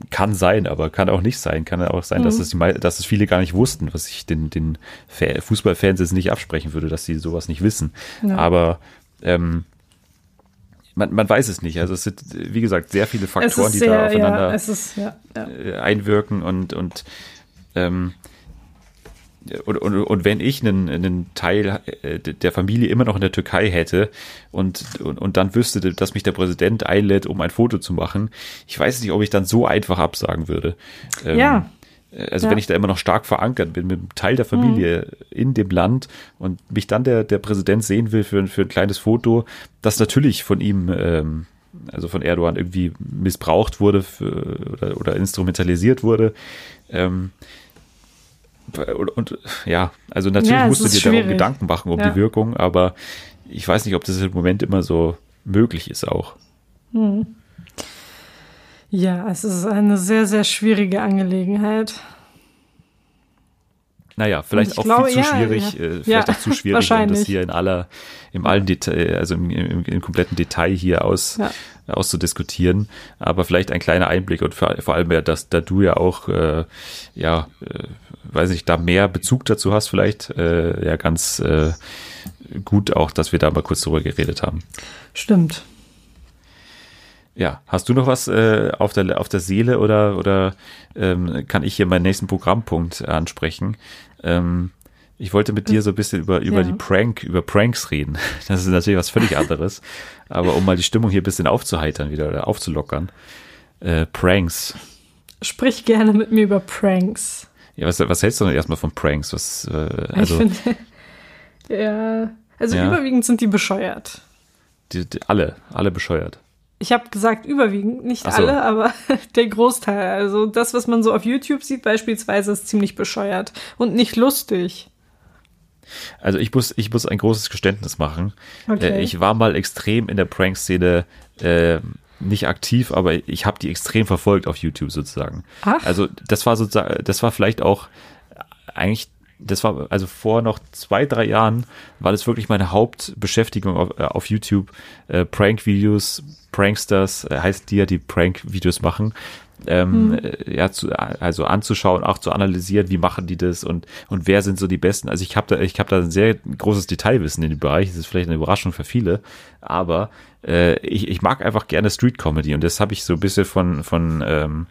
kann sein, aber kann auch nicht sein. Kann auch sein, Mhm. dass, es die, dass es viele gar nicht wussten, was ich den, den Fa- Fußballfans jetzt nicht absprechen würde, dass sie sowas nicht wissen. Ja. Aber ähm, man, man weiß es nicht. Also es sind, wie gesagt, sehr viele Faktoren, die sehr, da aufeinander ja, ist, ja, ja. äh, einwirken und und ähm, und, und, und wenn ich einen, einen Teil äh, der Familie immer noch in der Türkei hätte und, und, und dann wüsste, dass mich der Präsident einlädt, um ein Foto zu machen, ich weiß nicht, ob ich dann so einfach absagen würde. Ähm, Ja. also Ja. wenn ich da immer noch stark verankert bin mit einem Teil der Familie in dem Land und mich dann der, der Präsident sehen will für, ein- für ein kleines Foto, das natürlich von ihm, ähm, also von Erdogan irgendwie missbraucht wurde für, oder, oder instrumentalisiert wurde. Ähm, und, und ja, also natürlich Ja, musst du dir darum schwierig. Gedanken machen um Ja. die Wirkung, aber ich weiß nicht, ob das im Moment immer so möglich ist auch. Ja, es ist eine sehr, sehr schwierige Angelegenheit. Naja, vielleicht ich auch glaube, viel zu ja, schwierig, ja. äh, vielleicht Ja, auch zu schwierig, um das hier in aller, im allen Detail, also im, im, im kompletten Detail hier aus, auszudiskutieren. Aber vielleicht ein kleiner Einblick und vor, vor allem ja, dass da du ja auch, äh, ja, äh, weiß nicht, da mehr Bezug dazu hast, vielleicht, äh, ja, ganz äh, gut auch, dass wir da mal kurz drüber geredet haben. Stimmt. Ja, hast du noch was äh, auf, der, auf der Seele oder, oder ähm, kann ich hier meinen nächsten Programmpunkt ansprechen? Ähm, ich wollte mit dir so ein bisschen über, über Ja. die Prank, über Pranks reden. Das ist natürlich was völlig anderes. Aber um mal die Stimmung hier ein bisschen aufzuheitern wieder oder aufzulockern. Äh, Pranks. Sprich gerne mit mir über Pranks. Ja, was, was hältst du denn erstmal von Pranks? Was, äh, also ich finde, ja, also Ja. überwiegend sind die bescheuert. die, die, alle, alle bescheuert. Ich habe gesagt überwiegend, nicht so. alle, aber der Großteil. Also das, was man so auf YouTube sieht beispielsweise, ist ziemlich bescheuert und nicht lustig. Also ich muss, ich muss ein großes Geständnis machen. Okay. Äh, ich war mal extrem in der Prank-Szene äh, nicht aktiv, aber ich habe die extrem verfolgt auf YouTube sozusagen. Ach. Also das war sozusagen, das war vielleicht auch eigentlich, das war also vor noch zwei, drei Jahren war das wirklich meine Hauptbeschäftigung auf, äh, auf YouTube. Äh, Prank-Videos, Pranksters, äh, heißt die ja, die Prank-Videos machen. Ähm, äh, ja, zu, also anzuschauen, auch zu analysieren, wie machen die das und und wer sind so die Besten. Also ich habe da ich habe da ein sehr großes Detailwissen in dem Bereich. Das ist vielleicht eine Überraschung für viele, aber äh, ich, ich mag einfach gerne Street Comedy und das habe ich so ein bisschen von von ähm,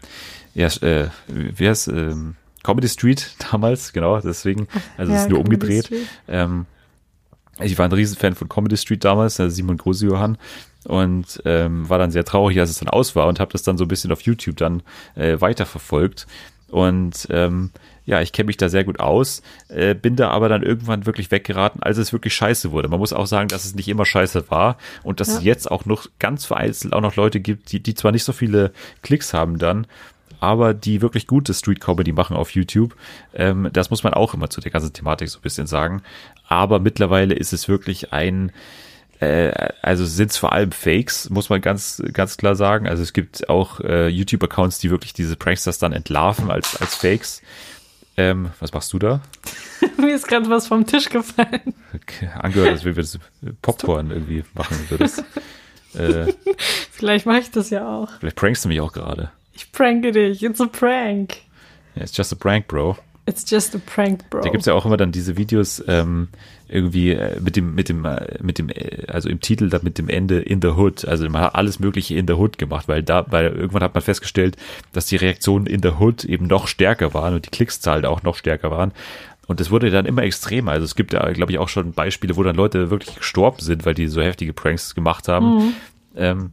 ja äh, wie heißt ähm, Comedy Street damals genau deswegen also es Ja, ist nur Comedy umgedreht. Street. Ähm, ich war ein Riesenfan von Comedy Street damals, also Simon Grosi-Johann und ähm, war dann sehr traurig, als es dann aus war und habe das dann so ein bisschen auf YouTube dann äh, weiterverfolgt. Und ähm, ja, ich kenne mich da sehr gut aus, äh, bin da aber dann irgendwann wirklich weggeraten, als es wirklich scheiße wurde. Man muss auch sagen, dass es nicht immer scheiße war und dass es Ja. jetzt auch noch ganz vereinzelt auch noch Leute gibt, die, die zwar nicht so viele Klicks haben dann, aber die wirklich gute Street Comedy machen auf YouTube. Ähm, das muss man auch immer zu der ganzen Thematik so ein bisschen sagen. Aber mittlerweile ist es wirklich ein, äh, also sind es vor allem Fakes, muss man ganz, ganz klar sagen. Also es gibt auch äh, YouTube-Accounts, die wirklich diese Pranksters dann entlarven als, als Fakes. Ähm, was machst du da? Mir ist gerade was vom Tisch gefallen. Okay, angehört, als wenn wir das Popcorn irgendwie machen würdest. äh, Vielleicht mache ich das ja auch. vielleicht prankst du mich auch gerade. Ich pranke dich. It's a prank. Yeah, it's just a prank, bro. It's just a prank, bro. Da gibt's ja auch immer dann diese Videos ähm, irgendwie äh, mit dem, mit dem, äh, mit dem, äh, also im Titel dann mit dem Ende in the Hood. Also man hat alles Mögliche in the Hood gemacht, weil da, weil irgendwann hat man festgestellt, dass die Reaktionen in the Hood eben noch stärker waren und die Klickszahlen auch noch stärker waren. Und es wurde dann immer extremer. Also es gibt ja, glaube ich, auch schon Beispiele, wo dann Leute wirklich gestorben sind, weil die so heftige Pranks gemacht haben. Ähm,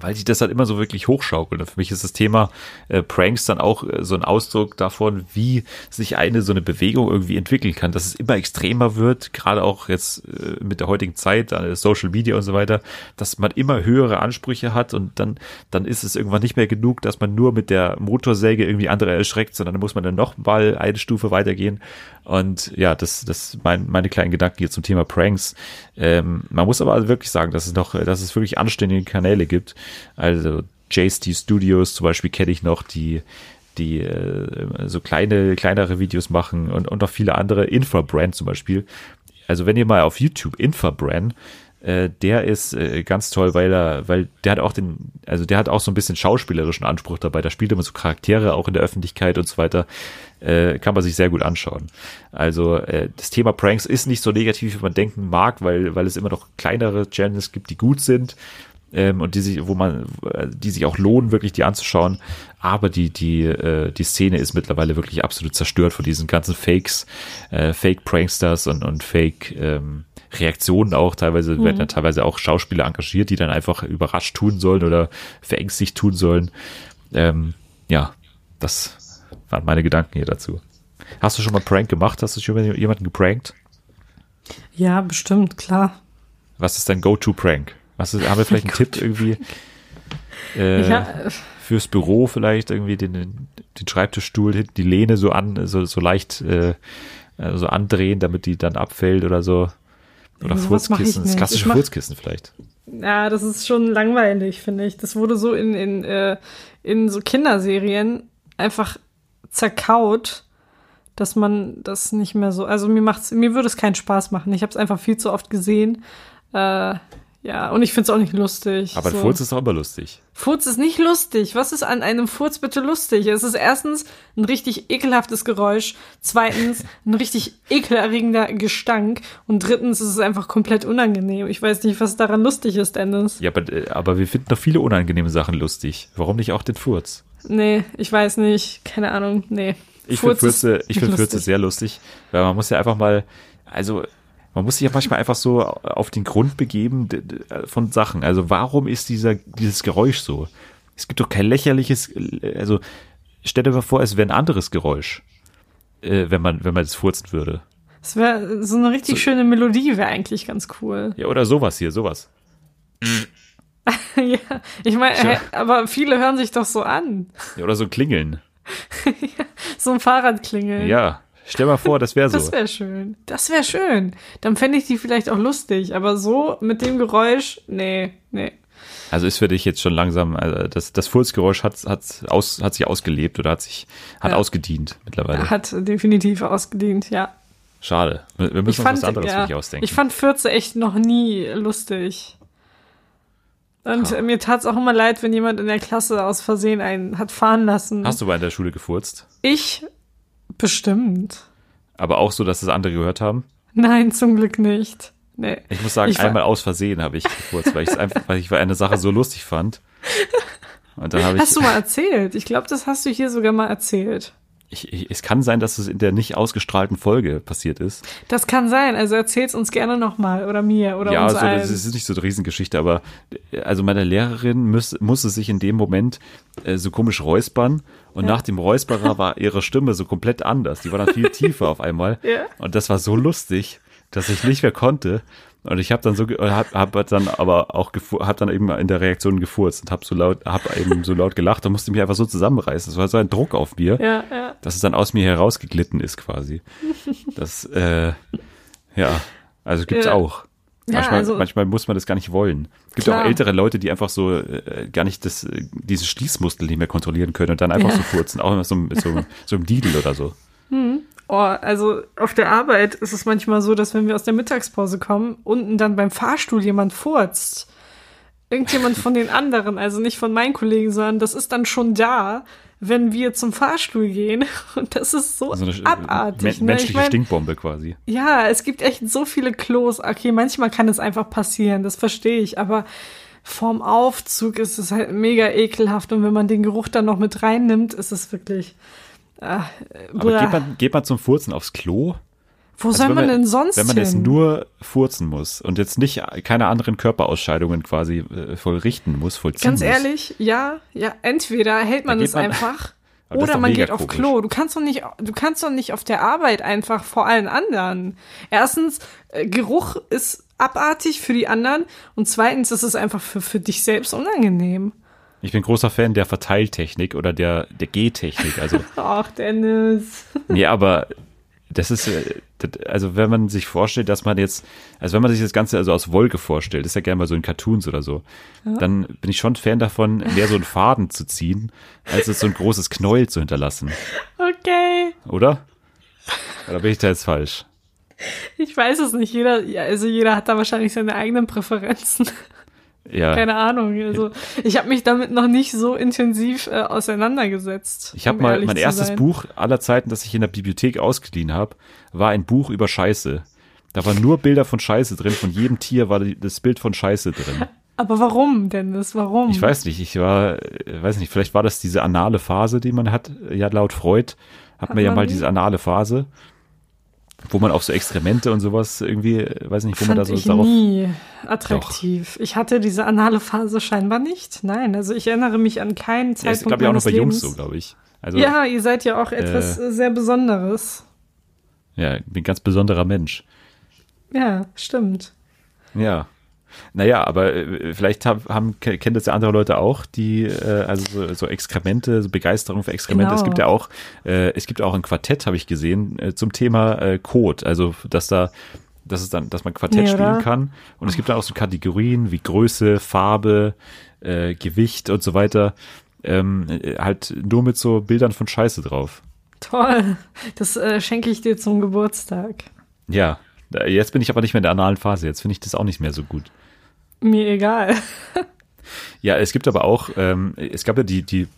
weil sich das halt immer so wirklich hochschaukelt. Und für mich ist das Thema äh, Pranks dann auch äh, so ein Ausdruck davon, wie sich eine so eine Bewegung irgendwie entwickeln kann, dass es immer extremer wird, gerade auch jetzt äh, mit der heutigen Zeit, äh, Social Media und so weiter, dass man immer höhere Ansprüche hat und dann, dann ist es irgendwann nicht mehr genug, dass man nur mit der Motorsäge irgendwie andere erschreckt, sondern dann muss man dann noch mal eine Stufe weitergehen. Und ja, das, das mein, meine kleinen Gedanken hier zum Thema Pranks. Ähm, man muss aber also wirklich sagen, dass es noch, dass es wirklich anständige Kanäle gibt. Also JST Studios zum Beispiel kenne ich noch, die die äh, so kleine, kleinere Videos machen und, und noch viele andere. Infrabrand zum Beispiel. Also wenn ihr mal auf YouTube Infrabrand, äh, der ist äh, ganz toll, weil er, weil der hat auch den, also der hat auch so ein bisschen schauspielerischen Anspruch dabei. Da spielt immer so Charaktere auch in der Öffentlichkeit und so weiter. Äh, kann man sich sehr gut anschauen. Also äh, das Thema Pranks ist nicht so negativ, wie man denken mag, weil, weil es immer noch kleinere Channels gibt, die gut sind ähm, und die sich, wo man, äh, die sich auch lohnen, wirklich die anzuschauen. Aber die, die, äh, die Szene ist mittlerweile wirklich absolut zerstört von diesen ganzen Fakes, äh, Fake Pranksters und, und Fake ähm, Reaktionen auch. Teilweise werden ja teilweise auch Schauspieler engagiert, die dann einfach überrascht tun sollen oder verängstigt tun sollen. Ähm, ja, das waren meine Gedanken hier dazu. Hast du schon mal Prank gemacht? Hast du schon mal jemanden geprankt? Ja, bestimmt, klar. Was ist dein Go-To-Prank? Was ist, haben wir vielleicht einen Tipp irgendwie? Äh, Ja, fürs Büro vielleicht irgendwie den, den Schreibtischstuhl die Lehne so an, so, so leicht äh, äh, so andrehen, damit die dann abfällt oder so. Oder ich Furzkissen, das klassische mach- Furzkissen vielleicht. Ja, das ist schon langweilig, finde ich. Das wurde so in, in, äh, in so Kinderserien einfach zerkaut, dass man das nicht mehr so. Also mir macht's, mir würde es keinen Spaß machen. Ich habe es einfach viel zu oft gesehen. Äh, ja, und ich finde es auch nicht lustig. Aber ein so. Furz ist doch immer lustig. Furz ist nicht lustig. Was ist an einem Furz bitte lustig? Es ist erstens ein richtig ekelhaftes Geräusch, zweitens ein richtig ekelerregender Gestank und drittens ist es einfach komplett unangenehm. Ich weiß nicht, was daran lustig ist, Dennis. Ja, aber, äh, aber wir finden doch viele unangenehme Sachen lustig. Warum nicht auch den Furz? Nee, ich weiß nicht. Keine Ahnung. Nee. Ich finde Furz ist Fürze, ich nicht finde Fürze lustig. sehr lustig, weil man muss ja einfach mal, also man muss sich ja manchmal einfach so auf den Grund begeben von Sachen. Also warum ist dieser dieses Geräusch so? Es gibt doch kein lächerliches, also stell dir mal vor, es wäre ein anderes Geräusch, äh, wenn man wenn man das furzen würde. Es wäre so eine richtig schöne Melodie, wäre eigentlich ganz cool. Ja oder sowas hier, sowas. ja, ich meine, Ja. aber viele hören sich doch so an. Ja, oder so ein Klingeln. So ein Fahrradklingeln. Ja, stell mal vor, das wäre so. Das wäre schön. Das wäre schön. Dann fände ich die vielleicht auch lustig. Aber so mit dem Geräusch, nee, nee. Also ist für dich jetzt schon langsam, also das, das Furzgeräusch hat, hat, aus, hat sich ausgelebt oder hat sich, hat Ja. ausgedient mittlerweile. Hat definitiv ausgedient, ja. Schade. Wir müssen Ich uns fand, was anderes ja, für dich ausdenken. ich fand Fürze echt noch nie lustig. Und Ha. mir tat's auch immer leid, wenn jemand in der Klasse aus Versehen einen hat fahren lassen. Hast du in der Schule gefurzt? Ich bestimmt. Aber auch so, dass das andere gehört haben? Nein, zum Glück nicht. Nee. Ich muss sagen, Ich einmal aus Versehen habe ich gefurzt, weil ich es einfach, weil ich eine Sache so lustig fand. Und dann habe ich, Hast du mal erzählt? Ich glaube, das hast du hier sogar mal erzählt. ich, ich, es kann sein, dass es in der nicht ausgestrahlten Folge passiert ist. Das kann sein. Also erzähl's uns gerne nochmal oder mir oder ja, uns also, allen. das ist nicht so eine Riesengeschichte, aber äh, also meine Lehrerin muss, musste sich in dem Moment äh, so komisch räuspern und Ja. nach dem Räusperer war ihre Stimme so komplett anders. Die war dann viel tiefer auf einmal. Ja. Und das war so lustig, dass ich nicht mehr konnte. Und ich habe dann so, ge- hab, hab dann aber auch, hab dann eben in der Reaktion gefurzt und hab so laut, hab eben so laut gelacht und musste mich einfach so zusammenreißen. Es war so ein Druck auf mir, ja, ja. dass es dann aus mir herausgeglitten ist quasi. Das, äh, ja, also gibt's Ja. auch. Ja, Manchmal, also- manchmal muss man das gar nicht wollen. Es gibt Klar. auch ältere Leute, die einfach so äh, gar nicht das, äh, diese Schließmuskel nicht mehr kontrollieren können und dann einfach Ja. so furzen, auch immer so mit so, so einem Didel oder so. Oh, also auf der Arbeit ist es manchmal so, dass wenn wir aus der Mittagspause kommen, unten dann beim Fahrstuhl jemand furzt. Irgendjemand von den anderen, also nicht von meinen Kollegen, sondern das ist dann schon da, wenn wir zum Fahrstuhl gehen. Und das ist so So eine äh, abartig. men ne? Ich menschliche mein, Stinkbombe quasi. Ja, es gibt echt so viele Klos. Okay, manchmal kann es einfach passieren, das verstehe ich, aber vorm Aufzug ist es halt mega ekelhaft und wenn man den Geruch dann noch mit reinnimmt, ist es wirklich. Ah, Aber bäh. geht man, geht man zum Furzen aufs Klo? Wo Also soll wenn man denn sonst Wenn man hin? jetzt nur furzen muss und jetzt nicht keine anderen Körperausscheidungen quasi äh, vollrichten muss, vollziehen Ganz muss. ehrlich, ja, ja, entweder hält man es man- einfach oder man geht auf komisch. Klo. Du kannst doch nicht, du kannst doch nicht auf der Arbeit einfach vor allen anderen. Erstens, äh, Geruch ist abartig für die anderen und zweitens ist es einfach für, für dich selbst unangenehm. Ich bin großer Fan der Verteiltechnik oder der, der G-Technik. Also, Ach, Dennis. nee, aber das ist, äh, also wenn man sich vorstellt, dass man jetzt, also wenn man sich das Ganze also aus Wolke vorstellt, ist ja gerne mal so in Cartoons oder so, dann bin ich schon Fan davon, mehr so einen Faden zu ziehen, als es so ein großes Knäuel zu hinterlassen. Okay. Oder? Oder bin ich da jetzt falsch? Ich weiß es nicht. Jeder, ja, also jeder hat da wahrscheinlich seine eigenen Präferenzen. Ja. Keine Ahnung. Also ich habe mich damit noch nicht so intensiv äh, auseinandergesetzt. Ich habe um mal mein erstes sein. Buch aller Zeiten, das ich in der Bibliothek ausgeliehen habe, war ein Buch über Scheiße. Da waren nur Bilder von Scheiße drin. Von jedem Tier war das Bild von Scheiße drin. Aber warum, Dennis? Warum? Ich weiß nicht. Ich war, äh, weiß nicht. Vielleicht war das diese anale Phase, die man hat. Ja, laut Freud hat, Hat man ja mal die? diese anale Phase. Wo man auf so Exkremente und sowas irgendwie, äh, weiß nicht, wo man Fand da so ich darauf. nie attraktiv. Ich hatte diese anale Phase scheinbar nicht. Nein, also ich erinnere mich an keinen Ja, ist, Zeitpunkt glaube ich, auch noch bei Jungs Lebens. so, glaube ich. Also, ja, ihr seid ja auch etwas äh, sehr Besonderes. ja, ein ganz besonderer Mensch. Ja, stimmt. Ja. Naja, aber äh, vielleicht hab, haben, ke- kennen das ja andere Leute auch, die, äh, also so, so Exkremente, so Begeisterung für Exkremente. Genau. Es gibt ja auch, äh, es gibt auch ein Quartett, habe ich gesehen, äh, zum Thema äh, Code. Also, dass da, dass es dann, dass man Quartett Nee, spielen kann. Und es gibt dann auch so Kategorien wie Größe, Farbe, äh, Gewicht und so weiter. Ähm, äh, halt nur mit so Bildern von Scheiße drauf. Toll. Das äh, schenke ich dir zum Geburtstag. Ja. Jetzt bin ich aber nicht mehr in der analen Phase. Jetzt finde ich das auch nicht mehr so gut. Mir egal. Ja, es gibt aber auch, ähm, es gab ja die, die,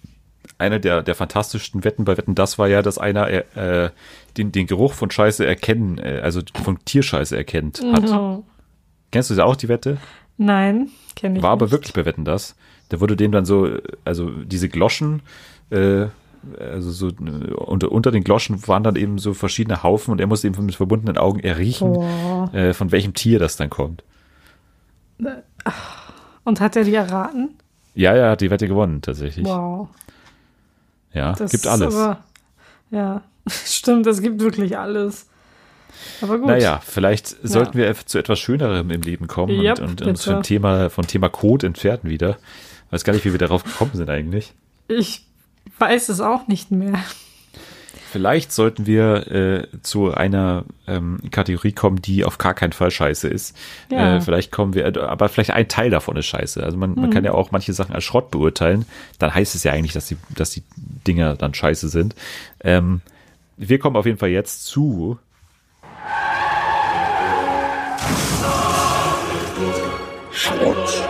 eine der, der fantastischsten Wetten bei Wetten, das war ja, dass einer äh, den, den Geruch von Scheiße erkennen, äh, also von Tierscheiße erkennt hat. Oh. Kennst du ja auch die Wette? Nein, kenne ich War aber nicht. wirklich bei Wetten, das. Da wurde dem dann so, also diese Gloschen, äh, also so äh, unter, unter den Gloschen waren dann eben so verschiedene Haufen und er musste eben mit verbundenen Augen erriechen, Boah. äh, von welchem Tier das dann kommt. Und hat er die erraten? Ja, ja, hat die Wette gewonnen, tatsächlich. Wow. Ja, Das gibt alles. Aber, ja, stimmt, es gibt wirklich alles. Aber gut. Naja, vielleicht sollten wir zu etwas Schönerem im Leben kommen Yep, und, und uns vom Thema, vom Thema Code entfernen wieder. Weiß gar nicht, wie wir darauf gekommen sind eigentlich. Ich weiß es auch nicht mehr. Vielleicht sollten wir äh, zu einer ähm, Kategorie kommen, die auf gar keinen Fall scheiße ist. Ja. Äh, vielleicht kommen wir, aber vielleicht ein Teil davon ist scheiße. Also man, Mhm. man kann ja auch manche Sachen als Schrott beurteilen. Dann heißt es ja eigentlich, dass die, dass die Dinger dann scheiße sind. Ähm, wir kommen auf jeden Fall jetzt zu Schrott.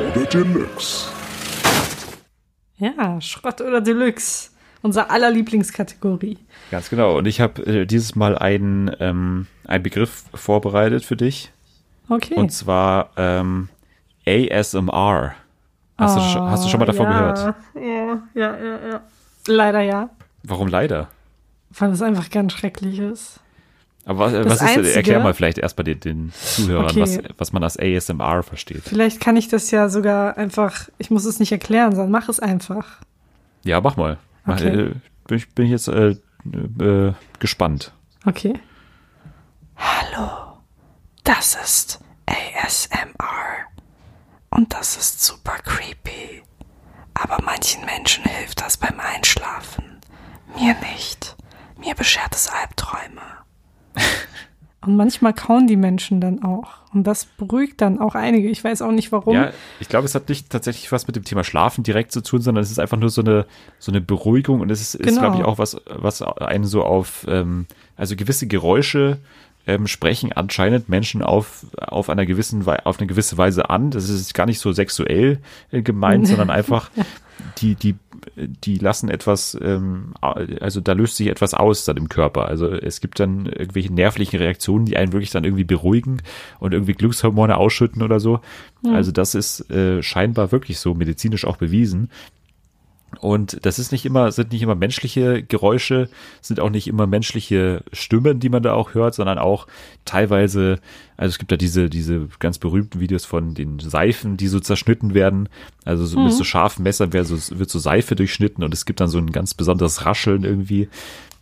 Oder Deluxe. Ja, Schrott oder Deluxe. Unser aller Lieblingskategorie. Ganz genau. Und ich habe äh, dieses Mal einen, ähm, einen Begriff vorbereitet für dich. Okay. Und zwar ähm, ASMR. Hast, du, schon- hast du schon mal davon ja. gehört? Ja, ja, ja, ja. Leider ja. Warum leider? Weil es einfach ganz schrecklich ist. Aber was, was ist, Einzige- erklär mal vielleicht erst bei den, den Zuhörern, Okay. was, was man als ASMR versteht. Vielleicht kann ich das ja sogar einfach, ich muss es nicht erklären, sondern mach es einfach. Ja, mach mal. Okay. bin, ich, bin ich jetzt äh, äh, gespannt. Okay. Hallo, das ist ASMR. Und das ist super creepy. Aber manchen Menschen hilft das beim Einschlafen. Mir nicht. Mir beschert es Albträume. Und manchmal kauen die Menschen dann auch. Und das beruhigt dann auch einige. Ich weiß auch nicht warum. Ja, ich glaube, es hat nicht tatsächlich was mit dem Thema Schlafen direkt zu tun, sondern es ist einfach nur so eine, so eine Beruhigung und es ist, ist Genau. glaube ich, auch was, was einen so auf, ähm, also gewisse Geräusche ähm, sprechen anscheinend Menschen auf, auf einer gewissen, auf eine gewisse Weise an. Das ist gar nicht so sexuell äh, gemeint, sondern einfach, die, die, die lassen etwas, ähm, also da löst sich etwas aus dann im Körper. Also es gibt dann irgendwelche nervlichen Reaktionen, die einen wirklich dann irgendwie beruhigen und irgendwie Glückshormone ausschütten oder so. Also das ist äh, scheinbar wirklich so medizinisch auch bewiesen. Und das ist nicht immer, sind nicht immer menschliche Geräusche, sind auch nicht immer menschliche Stimmen, die man da auch hört, sondern auch teilweise, also es gibt da diese, diese ganz berühmten Videos von den Seifen, die so zerschnitten werden. Also so mit so scharfen Messern wird so, wird so Seife durchschnitten und es gibt dann so ein ganz besonderes Rascheln irgendwie.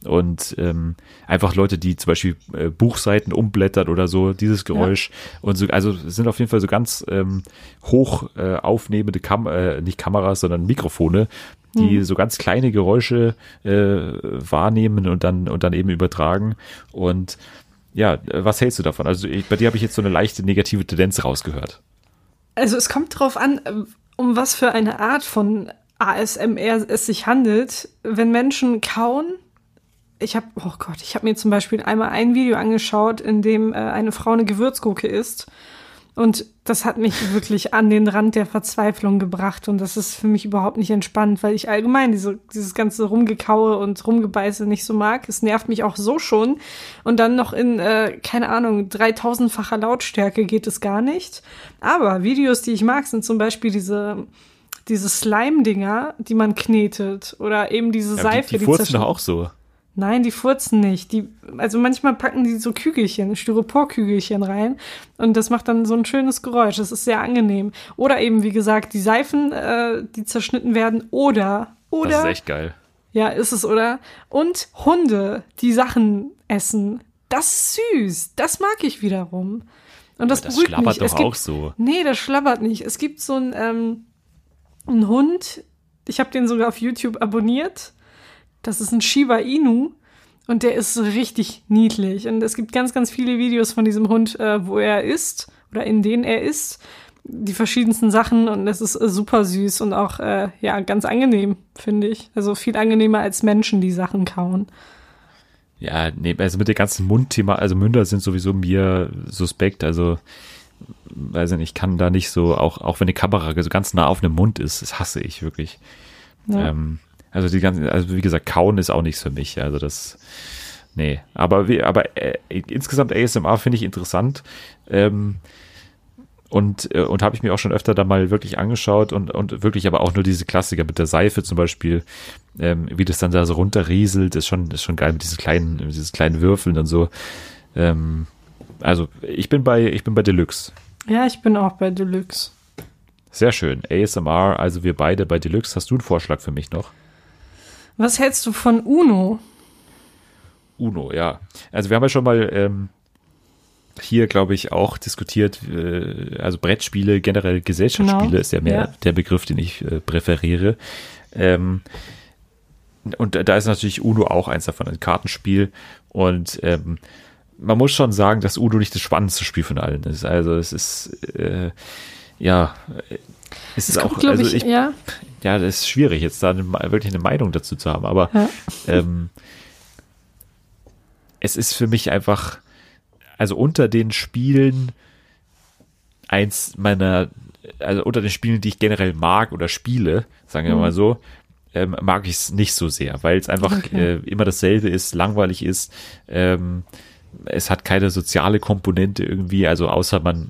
Und ähm, einfach Leute, die zum Beispiel äh, Buchseiten umblättern oder so, dieses Geräusch. Und so, also es sind auf jeden Fall so ganz ähm, hoch äh, aufnehmende Kam äh, nicht Kameras, sondern Mikrofone, die so ganz kleine Geräusche äh, wahrnehmen und dann und dann eben übertragen. Und ja, was hältst du davon? Also ich, bei dir habe ich jetzt so eine leichte negative Tendenz rausgehört. Also es kommt drauf an, um was für eine Art von ASMR es sich handelt. Wenn Menschen kauen, ich habe, oh Gott, ich habe mir zum Beispiel einmal ein Video angeschaut, in dem äh, eine Frau eine Gewürzgurke isst. Und das hat mich wirklich an den Rand der Verzweiflung gebracht. Und das ist für mich überhaupt nicht entspannt, weil ich allgemein diese, dieses ganze Rumgekaue und Rumgebeiße nicht so mag. Es nervt mich auch so schon. Und dann noch in, äh, keine Ahnung, 3000-facher Lautstärke geht es gar nicht. Aber Videos, die ich mag, sind zum Beispiel diese, diese Slime-Dinger, die man knetet. Oder eben diese Ja, Seife, die, die furzen zersch- doch auch so. Nein, die furzen nicht. Die, also manchmal packen die so Kügelchen, Styroporkügelchen rein und das macht dann so ein schönes Geräusch. Das ist sehr angenehm. Oder eben, wie gesagt, die Seifen, äh, die zerschnitten werden oder, oder. Das ist echt geil. Ja, ist es, oder? Und Hunde, die Sachen essen. Das ist süß. Das mag ich wiederum. Und das, Aber das beruhigt schlabbert mich. doch es gibt, auch so. Nee, das schlabbert nicht. Es gibt so einen, ähm, einen Hund, ich habe den sogar auf YouTube abonniert. Das ist ein Shiba Inu und der ist richtig niedlich. Und es gibt ganz, ganz viele Videos von diesem Hund, äh, wo er isst oder in denen er isst. Die verschiedensten Sachen und es ist äh, super süß und auch äh, ja ganz angenehm, finde ich. Also viel angenehmer als Menschen, die Sachen kauen. Ja, nee, also mit dem ganzen Mundthema, also Münder sind sowieso mir suspekt, also weiß ich nicht, ich kann da nicht so, auch, auch wenn die Kamera so ganz nah auf dem Mund ist, das hasse ich wirklich. Ja. Ähm, also die ganzen, also wie gesagt, kauen ist auch nichts für mich, also das, nee, aber wie, aber äh, insgesamt ASMR finde ich interessant, ähm, und, äh, und habe ich mir auch schon öfter da mal wirklich angeschaut und, und wirklich aber auch nur diese Klassiker mit der Seife zum Beispiel, ähm, wie das dann da so runterrieselt, ist schon, ist schon geil mit diesen kleinen, mit diesen kleinen Würfeln und so. Ähm, also ich bin bei, ich bin bei Deluxe. Ja, ich bin auch bei Deluxe. Sehr schön. ASMR, also wir beide bei Deluxe. Hast du einen Vorschlag für mich noch? Was hältst du von Uno? Uno, ja. Also wir haben ja schon mal ähm, hier, glaube ich, auch diskutiert, äh, also Brettspiele, generell Gesellschaftsspiele Genau, ist ja mehr ja. der Begriff, den ich äh, präferiere. Ähm, und da ist natürlich Uno auch eins davon, ein Kartenspiel. Und ähm, man muss schon sagen, dass Uno nicht das spannendste Spiel von allen ist. Also es ist, äh, ja, es ist Es auch, kommt, glaube also ich, ich, ja. Ja, das ist schwierig, jetzt da eine, wirklich eine Meinung dazu zu haben, aber Ja. ähm, es ist für mich einfach, also unter den Spielen eins meiner, also unter den Spielen, die ich generell mag oder spiele, sagen wir Mhm. mal so, ähm, mag ich es nicht so sehr, weil es einfach Okay. äh, immer dasselbe ist, langweilig ist. Ähm, es hat keine soziale Komponente irgendwie, also außer man,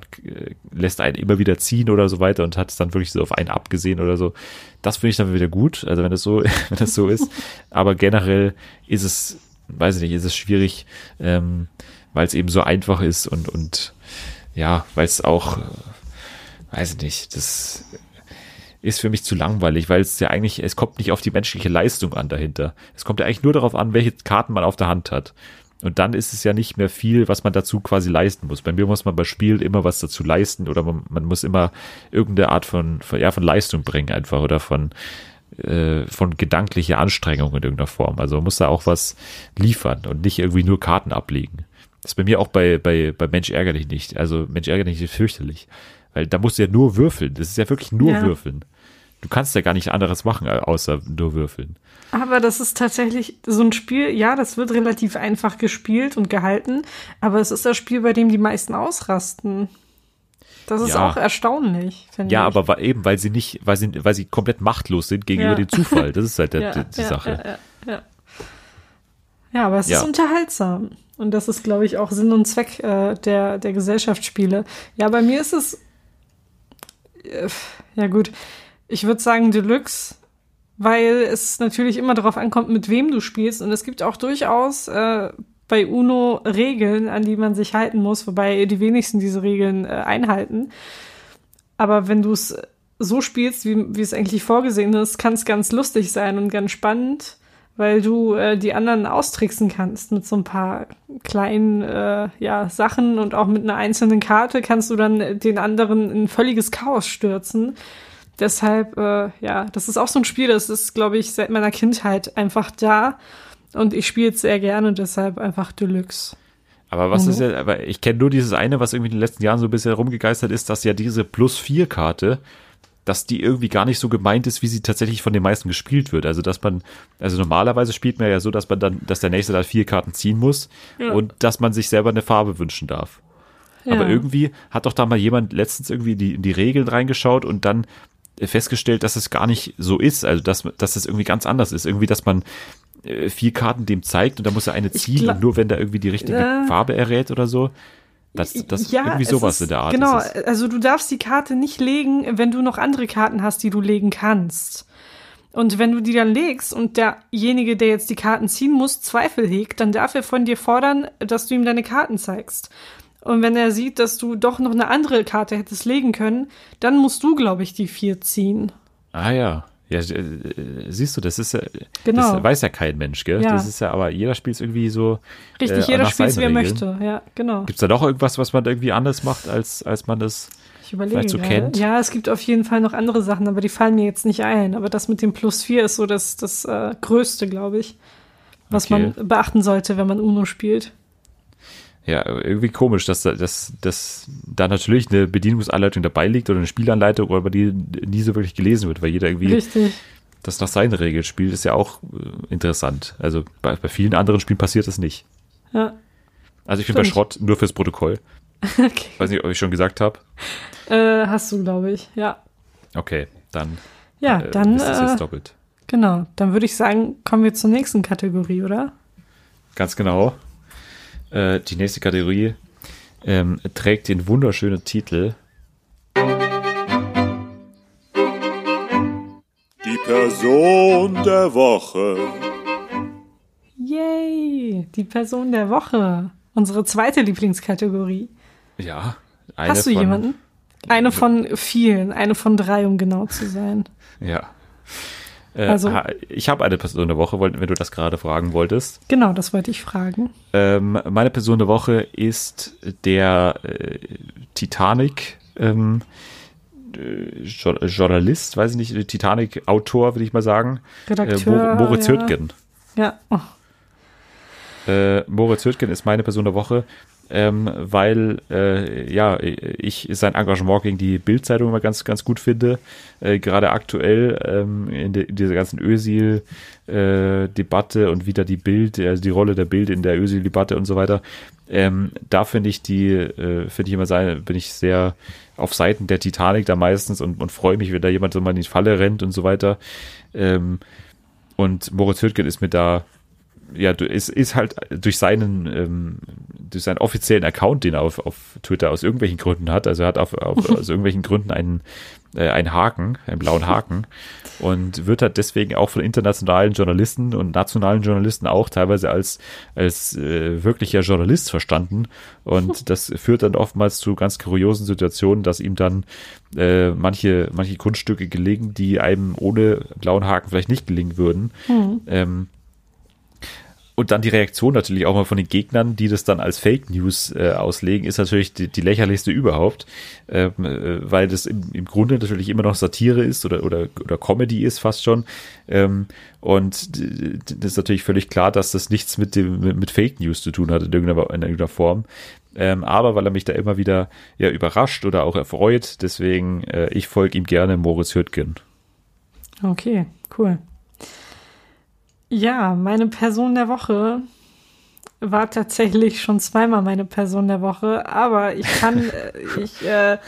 man äh, lässt einen immer wieder ziehen oder so weiter und hat es dann wirklich so auf einen abgesehen oder so. Das finde ich dann wieder gut, also wenn das so, wenn das so ist. Aber generell ist es, weiß ich nicht, ist es schwierig, ähm, weil es eben so einfach ist und, und ja, weil es auch, äh, weiß ich nicht, das ist für mich zu langweilig, weil es ja eigentlich, es kommt nicht auf die menschliche Leistung an dahinter. Es kommt ja eigentlich nur darauf an, welche Karten man auf der Hand hat. Und dann ist es ja nicht mehr viel, was man dazu quasi leisten muss. Bei mir muss man bei Spielen immer was dazu leisten oder man, man muss immer irgendeine Art von, von, ja, von Leistung bringen einfach oder von, äh, von gedanklicher Anstrengung in irgendeiner Form. Also man muss da auch was liefern und nicht irgendwie nur Karten ablegen. Das ist bei mir auch bei, bei, bei Mensch ärgerlich nicht. Also Mensch ärgerlich ist fürchterlich. Weil da musst du ja nur würfeln. Das ist ja wirklich nur Ja. würfeln. Du kannst ja gar nicht anderes machen, außer nur würfeln. Aber das ist tatsächlich so ein Spiel, ja, das wird relativ einfach gespielt und gehalten, aber es ist das Spiel, bei dem die meisten ausrasten. Das ist Ja. auch erstaunlich, finde Ja, ich. aber wa- eben, weil sie nicht, weil sie, weil sie komplett machtlos sind gegenüber Ja. dem Zufall. Das ist halt der, ja, die, ja, Sache. Ja, ja, ja. ja, aber es Ja. ist unterhaltsam. Und das ist, glaube ich, auch Sinn und Zweck äh, der, der Gesellschaftsspiele. Ja, bei mir ist es. Äh, ja, gut. Ich würde sagen Deluxe, weil es natürlich immer darauf ankommt, mit wem du spielst. Und es gibt auch durchaus äh, bei UNO Regeln, an die man sich halten muss, wobei die wenigsten diese Regeln äh, einhalten. Aber wenn du es so spielst, wie, wie es eigentlich vorgesehen ist, kann es ganz lustig sein und ganz spannend, weil du äh, die anderen austricksen kannst mit so ein paar kleinen äh, ja, Sachen und auch mit einer einzelnen Karte kannst du dann den anderen in völliges Chaos stürzen. Deshalb, äh, ja, das ist auch so ein Spiel, das ist, glaube ich, seit meiner Kindheit einfach da. Und ich spiele es sehr gerne, deshalb einfach Deluxe. Aber was Mhm. ist ja, aber ich kenne nur dieses eine, was irgendwie in den letzten Jahren so ein bisschen rumgegeistert ist, dass ja diese Plus-4-Karte, dass die irgendwie gar nicht so gemeint ist, wie sie tatsächlich von den meisten gespielt wird. Also, dass man, also normalerweise spielt man ja so, dass man dann, dass der nächste da vier Karten ziehen muss Ja. und dass man sich selber eine Farbe wünschen darf. Aber Ja. irgendwie hat doch da mal jemand letztens irgendwie die, in die Regeln reingeschaut und dann festgestellt, dass es gar nicht so ist. Also, dass, dass es irgendwie ganz anders ist. Irgendwie, dass man äh, vier Karten dem zeigt und da muss er eine ziehen gla- und nur wenn der irgendwie die richtige Äh, Farbe errät oder so. Das, das irgendwie es sowas ist, in der Art. Genau, also du darfst die Karte nicht legen, wenn du noch andere Karten hast, die du legen kannst. Und wenn du die dann legst und derjenige, der jetzt die Karten ziehen muss, Zweifel hegt, dann darf er von dir fordern, dass du ihm deine Karten zeigst. Und wenn er sieht, dass du doch noch eine andere Karte hättest legen können, dann musst du, glaube ich, die vier ziehen. Ah ja. Ja, äh, siehst du, das ist ja, Genau. das weiß ja kein Mensch, gell? Ja. Das ist ja, aber jeder spielt irgendwie so. Richtig, äh, jeder spielt, wie er möchte. Ja, genau. Gibt es da noch irgendwas, was man irgendwie anders macht, als, als man das. Vielleicht so gerade. kennt? Ja, es gibt auf jeden Fall noch andere Sachen, aber die fallen mir jetzt nicht ein. Aber das mit dem Plus 4 ist so das, das äh, Größte, glaube ich, was Okay. man beachten sollte, wenn man Uno spielt. Ja, irgendwie komisch, dass, da- dass, dass da natürlich eine Bedienungsanleitung dabei liegt oder eine Spielanleitung, aber die nie so wirklich gelesen wird, weil jeder irgendwie Richtig. das nach seinen Regeln spielt, ist ja auch äh, interessant. Also bei, bei vielen anderen Spielen passiert das nicht. Ja. Also ich bin bei. Schrott nur fürs Protokoll. Okay. Weiß nicht, ob ich schon gesagt habe. Äh, hast du, glaube ich. Ja. Okay, dann Ja, äh, dann, wisst ihr es äh, jetzt doppelt. genau. Dann würde ich sagen, kommen wir zur nächsten Kategorie, oder? Ganz genau. Äh, die nächste Kategorie ähm, trägt den wunderschönen Titel Die Person der Woche. Yay! Die Person der Woche. Unsere zweite Lieblingskategorie. Ja. Eine Hast du von, jemanden? Eine von vielen, eine von drei, um genau zu sein. Ja. Äh, Also- ich habe eine Person der Woche, wenn du das gerade fragen wolltest. Genau, das wollte ich fragen. Ähm, meine Person der Woche ist der äh, Titanic ähm, äh, Jo- Journalist, weiß ich nicht, Titanic-Autor, würde ich mal sagen. Redakteur, äh, Mo Moritz ja. Hürtgen. Ja, oh, Äh, Moritz Hürtgen ist meine Person der Woche, ähm, weil äh, ja ich sein Engagement gegen die Bildzeitung immer ganz ganz gut finde. Äh, Gerade aktuell ähm, in, de, in dieser ganzen Ösil-Debatte und wieder die Bild, also die Rolle der Bild in der Ösil-Debatte und so weiter. Ähm, da finde ich die, äh, finde ich immer sein, bin ich sehr auf Seiten der Titanic da meistens und, und freue mich, wenn da jemand so mal in die Falle rennt und so weiter. Ähm, und Moritz Hürtgen ist mir da ja, du- ist, ist halt durch seinen, ähm, durch seinen offiziellen Account, den er auf, auf Twitter aus irgendwelchen Gründen hat, also er hat auf, auf, aus irgendwelchen Gründen einen, äh, einen Haken, einen blauen Haken und wird halt deswegen auch von internationalen Journalisten und nationalen Journalisten auch teilweise als, als äh, wirklicher Journalist verstanden. Und das führt dann oftmals zu ganz kuriosen Situationen, dass ihm dann äh, manche, manche Kunststücke gelingen, die einem ohne blauen Haken vielleicht nicht gelingen würden. Ähm, und dann die Reaktion natürlich auch mal von den Gegnern, die das dann als Fake News äh, auslegen, ist natürlich die, die lächerlichste überhaupt, ähm, äh, weil das im, im Grunde natürlich immer noch Satire ist oder, oder, oder Comedy ist fast schon. Ähm, und das ist natürlich völlig klar, dass das nichts mit, dem, mit Fake News zu tun hat in irgendeiner, in irgendeiner Form. Ähm, aber weil er mich da immer wieder ja, überrascht oder auch erfreut, deswegen äh, ich folge ihm gerne Moritz Hürtgen. okay, cool. Ja, meine Person der Woche war tatsächlich schon zweimal meine Person der Woche, aber ich kann, äh, ich, äh,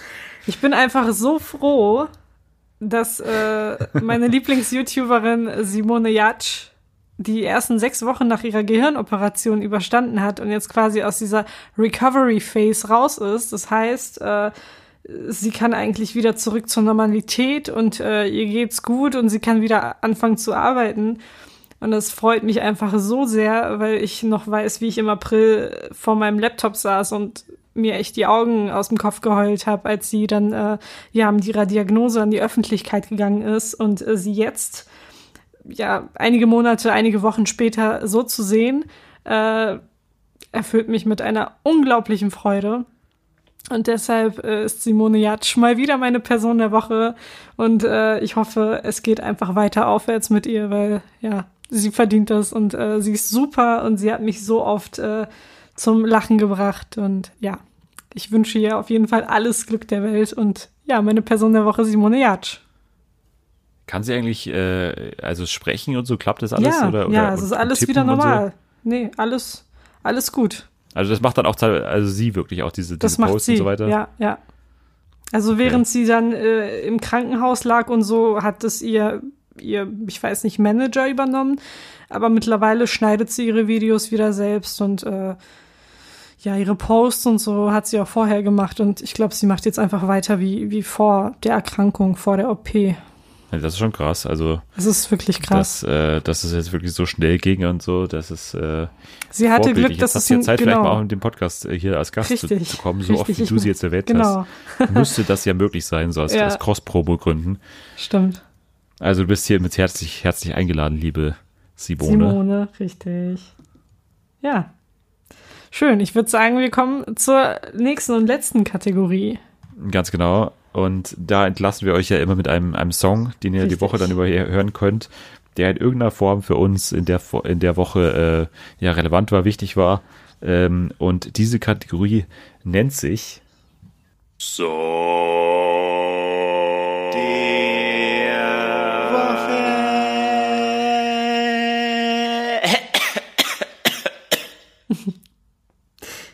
ich bin einfach so froh, dass äh, meine Lieblings-YouTuberin Simone Jatsch die ersten sechs Wochen nach ihrer Gehirnoperation überstanden hat und jetzt quasi aus dieser Recovery Phase raus ist. Das heißt, äh, sie kann eigentlich wieder zurück zur Normalität und äh, ihr geht's gut und sie kann wieder anfangen zu arbeiten. Und das freut mich einfach so sehr, weil ich noch weiß, wie ich im April vor meinem Laptop saß und mir echt die Augen aus dem Kopf geheult habe, als sie dann äh, ja mit ihrer Diagnose an die Öffentlichkeit gegangen ist und äh, sie jetzt ja einige Monate, einige Wochen später so zu sehen, äh, erfüllt mich mit einer unglaublichen Freude. Und deshalb äh, ist Simone Jatsch mal wieder meine Person der Woche. Und äh, ich hoffe, es geht einfach weiter aufwärts mit ihr, weil ja, sie verdient das und äh, sie ist super und sie hat mich so oft äh, zum Lachen gebracht. Und ja, ich wünsche ihr auf jeden Fall alles Glück der Welt. Und ja, meine Person der Woche, Simone Jatsch. Kann sie eigentlich äh, also sprechen und so klappt das alles ja, oder, oder ja, es ist alles wieder und so? normal. Nee, alles, alles gut. Also das macht dann auch also sie wirklich auch diese, diese Posts und so weiter. Ja, ja. Also während sie dann äh, im Krankenhaus lag und so, hat es ihr, ihr, ich weiß nicht, Manager übernommen. Aber mittlerweile schneidet sie ihre Videos wieder selbst und äh, ja, ihre Posts und so hat sie auch vorher gemacht. Und ich glaube, sie macht jetzt einfach weiter wie, wie vor der Erkrankung, vor der OP. Das ist schon krass. Also, Das ist wirklich krass. dass, äh, dass es jetzt wirklich so schnell ging und so, das ist äh, sie hatte. Glück, dass es du ja Zeit, vielleicht mal auch genau, in dem Podcast äh, hier als Gast zu, Richtig, zu kommen, so oft richtig, wie ich du sie jetzt erwähnt genau, hast. Müsste das ja möglich sein, so als, Ja. als Cross-Promo gründen. stimmt. Also du bist hier mit herzlich, herzlich eingeladen, liebe Simone. Simone, richtig. Ja. Schön. Ich würde sagen, wir kommen zur nächsten und letzten Kategorie. Ganz genau. Und da entlassen wir euch ja immer mit einem, einem Song, den ihr die Richtig. Woche dann über hier hören könnt, der in irgendeiner Form für uns in der, in der Woche äh, ja relevant war, wichtig war. Ähm, und diese Kategorie nennt sich So.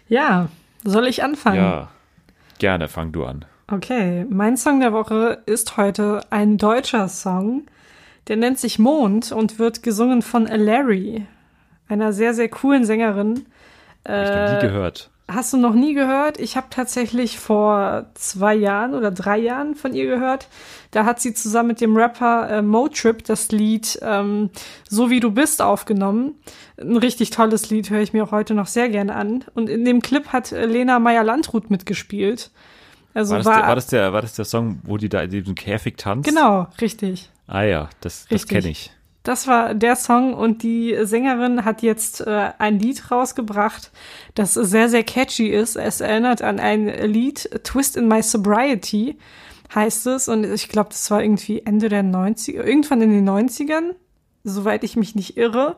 Ja, soll ich anfangen? Ja, gerne, fang du an. Okay, mein Song der Woche ist heute ein deutscher Song. Der nennt sich Mond und wird gesungen von Larry, einer sehr, sehr coolen Sängerin. Hab ich noch nie gehört. Hast du noch nie gehört? Ich habe tatsächlich vor zwei Jahren oder drei Jahren von ihr gehört. Da hat sie zusammen mit dem Rapper äh, Motrip das Lied ähm, So wie du bist aufgenommen. Ein richtig tolles Lied, höre ich mir auch heute noch sehr gerne an. Und in dem Clip hat äh, Lena Meyer-Landrut mitgespielt. Also War das, war, der, war, das der, war das der Song, wo die da in diesem Käfig tanzt? genau, richtig. Ah ja, das, das kenne ich. Das war der Song und die Sängerin hat jetzt äh, ein Lied rausgebracht, das sehr, sehr catchy ist. Es erinnert an ein Lied, Twist in My Sobriety heißt es. Und ich glaube, das war irgendwie Ende der 90er, irgendwann in den 90ern, soweit ich mich nicht irre.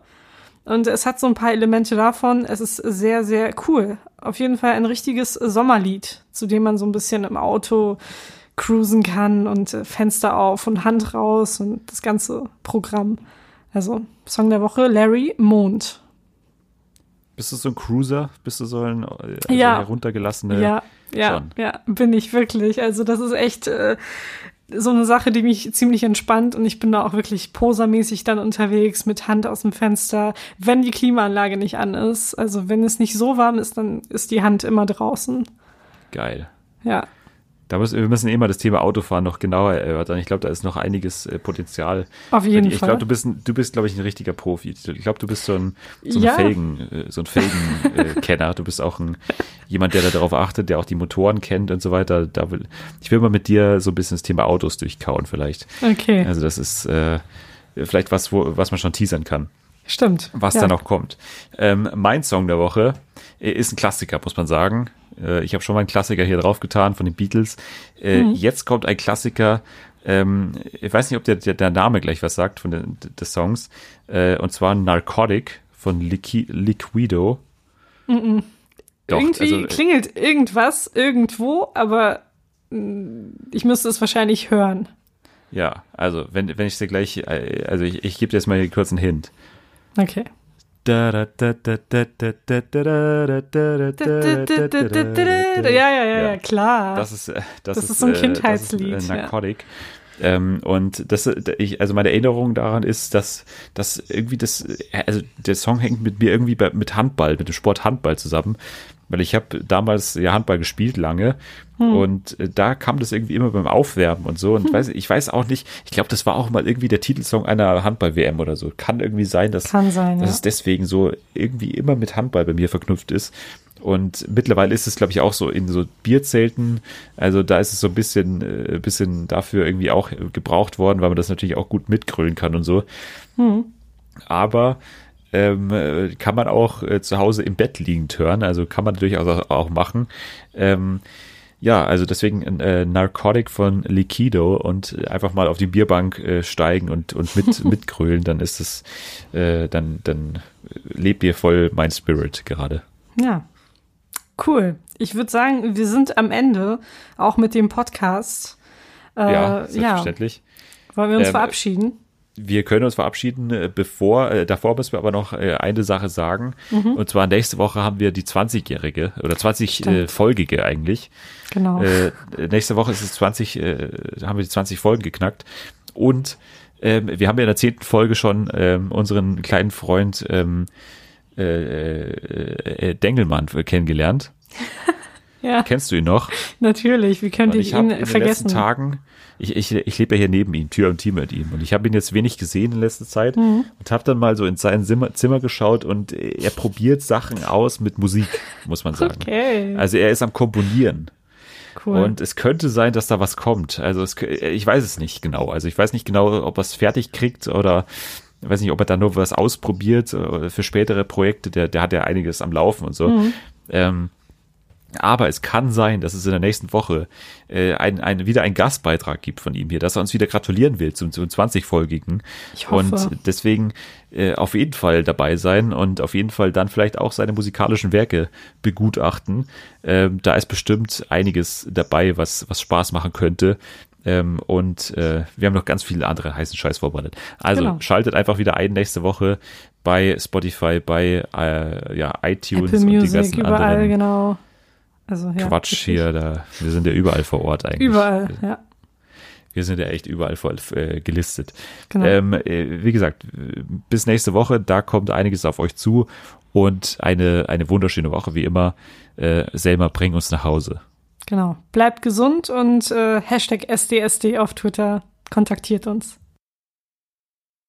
Und es hat so ein paar Elemente davon. Es ist sehr, sehr cool. Auf jeden Fall ein richtiges Sommerlied, zu dem man so ein bisschen im Auto cruisen kann und äh, Fenster auf und Hand raus und das ganze Programm. Also, Song der Woche, Larry Mond. Bist du so ein Cruiser? Bist du so ein also Ja. heruntergelassene? ja, ja, ja, bin ich wirklich. Also, das ist echt äh, so eine Sache, die mich ziemlich entspannt und ich bin da auch wirklich posermäßig dann unterwegs mit Hand aus dem Fenster, wenn die Klimaanlage nicht an ist. Also, wenn es nicht so warm ist, dann ist die Hand immer draußen. Geil. Ja, Da müssen, wir müssen eh mal das Thema Autofahren noch genauer erörtern. Ich glaube, da ist noch einiges äh, Potenzial. auf jeden ich Fall. glaube, du bist, du bist, glaube ich, ein richtiger Profi. Ich glaube, du bist so ein, so ein Ja. Felgen, äh, so ein Felgenkenner. Kenner. du bist auch ein jemand, der da darauf achtet, der auch die Motoren kennt und so weiter. Da will, ich will mal mit dir so ein bisschen das Thema Autos durchkauen, vielleicht. okay, Also das ist äh, vielleicht was, wo, was man schon teasern kann. Stimmt. was ja. da noch kommt. Ähm, mein Song der Woche äh, ist ein Klassiker, muss man sagen. Äh, ich habe schon mal einen Klassiker hier draufgetan von den Beatles. Äh, Jetzt kommt ein Klassiker. Ähm, ich weiß nicht, ob der, der, der Name gleich was sagt von den, des Songs. Äh, und zwar Narcotic von Liqui Liquido. Doch, Irgendwie also, äh, klingelt irgendwas irgendwo, aber mh, ich müsste es wahrscheinlich hören. ja, also wenn, wenn ich dir gleich, äh, also ich, ich gebe dir jetzt mal hier kurz einen Hint. Okay. Ja, ja, ja, ja, klar. Das ist, das, das ist, so ein Kindheitslied. Äh, Narcotic. Ja äh. Ähm, und das, ich, also meine Erinnerung daran ist, dass, dass irgendwie das, also der Song hängt mit mir irgendwie bei, mit Handball, mit dem Sport Handball zusammen, weil ich habe damals ja Handball gespielt lange Hm. und äh, da kam das irgendwie immer beim Aufwärmen und so und weiß, ich weiß auch nicht, ich glaube, das war auch mal irgendwie der Titelsong einer Handball-WM oder so. Kann irgendwie sein, dass, sein, dass ja. es deswegen so irgendwie immer mit Handball bei mir verknüpft ist. Und mittlerweile ist es, glaube ich, auch so in so Bierzelten. Also da ist es so ein bisschen, äh, bisschen dafür irgendwie auch gebraucht worden, weil man das natürlich auch gut mitgrölen kann und so. Aber ähm, äh, kann man auch äh, zu Hause im Bett liegend hören. Also kann man durchaus auch, auch machen. Ähm, ja, also deswegen äh, Narcotic von Liquido und einfach mal auf die Bierbank äh, steigen und, und mit, mitgrölen, dann ist es, äh, dann, dann lebt ihr voll mein Spirit gerade. Ja. Cool. Ich würde sagen, wir sind am Ende, auch mit dem Podcast. Äh, ja, ja, selbstverständlich. wollen wir uns Ähm, verabschieden? Wir können uns verabschieden, äh, bevor, äh, davor müssen wir aber noch äh, eine Sache sagen. Und zwar nächste Woche haben wir die 20-jährige oder 20-folgige eigentlich. Genau. Äh, nächste Woche ist es 20, äh, haben wir die 20 Folgen geknackt. Und ähm, wir haben ja in der zehnten Folge schon ähm, unseren kleinen Freund ähm, äh, äh, äh, Dengelmann kennengelernt. Ja, Kennst du ihn noch? natürlich. Wie könnte Und ich, ich ihn in den vergessen? letzten Tagen, ich, ich, ich lebe ja hier neben ihm, Tür und Team mit ihm. Und ich habe ihn jetzt wenig gesehen in letzter Zeit Mhm. und habe dann mal so in sein Zimmer, Zimmer geschaut und er probiert Sachen aus mit Musik, muss man sagen. Okay, Also er ist am Komponieren. cool. Und es könnte sein, dass da was kommt. Also es, ich weiß es nicht genau. Also ich weiß nicht genau, ob er es fertig kriegt oder ich weiß nicht, ob er da nur was ausprobiert äh, für spätere Projekte. Der, der hat ja einiges am Laufen und so. Ähm, aber es kann sein, dass es in der nächsten Woche äh, ein, ein, wieder einen Gastbeitrag gibt von ihm hier, dass er uns wieder gratulieren will zum, zum 20-folgigen. Ich hoffe. Und deswegen äh, auf jeden Fall dabei sein und auf jeden Fall dann vielleicht auch seine musikalischen Werke begutachten. Ähm, da ist bestimmt einiges dabei, was, was Spaß machen könnte. Ähm, und äh, wir haben noch ganz viele andere heißen Scheiß vorbereitet. Also Genau. schaltet einfach wieder ein nächste Woche bei Spotify, bei äh, ja, iTunes Apple und Music, ganzen überall, anderen genau. Also, ja, Quatsch wirklich. hier. Da, wir sind ja überall vor Ort eigentlich. Überall, ja. Wir sind ja echt überall voll, äh, gelistet. Genau. Ähm, äh, wie gesagt, bis nächste Woche, da kommt einiges auf euch zu und eine, eine wunderschöne Woche, wie immer. Äh, Selma, bring uns nach Hause. Genau. Bleibt gesund und äh, Hashtag SDSD auf Twitter kontaktiert uns.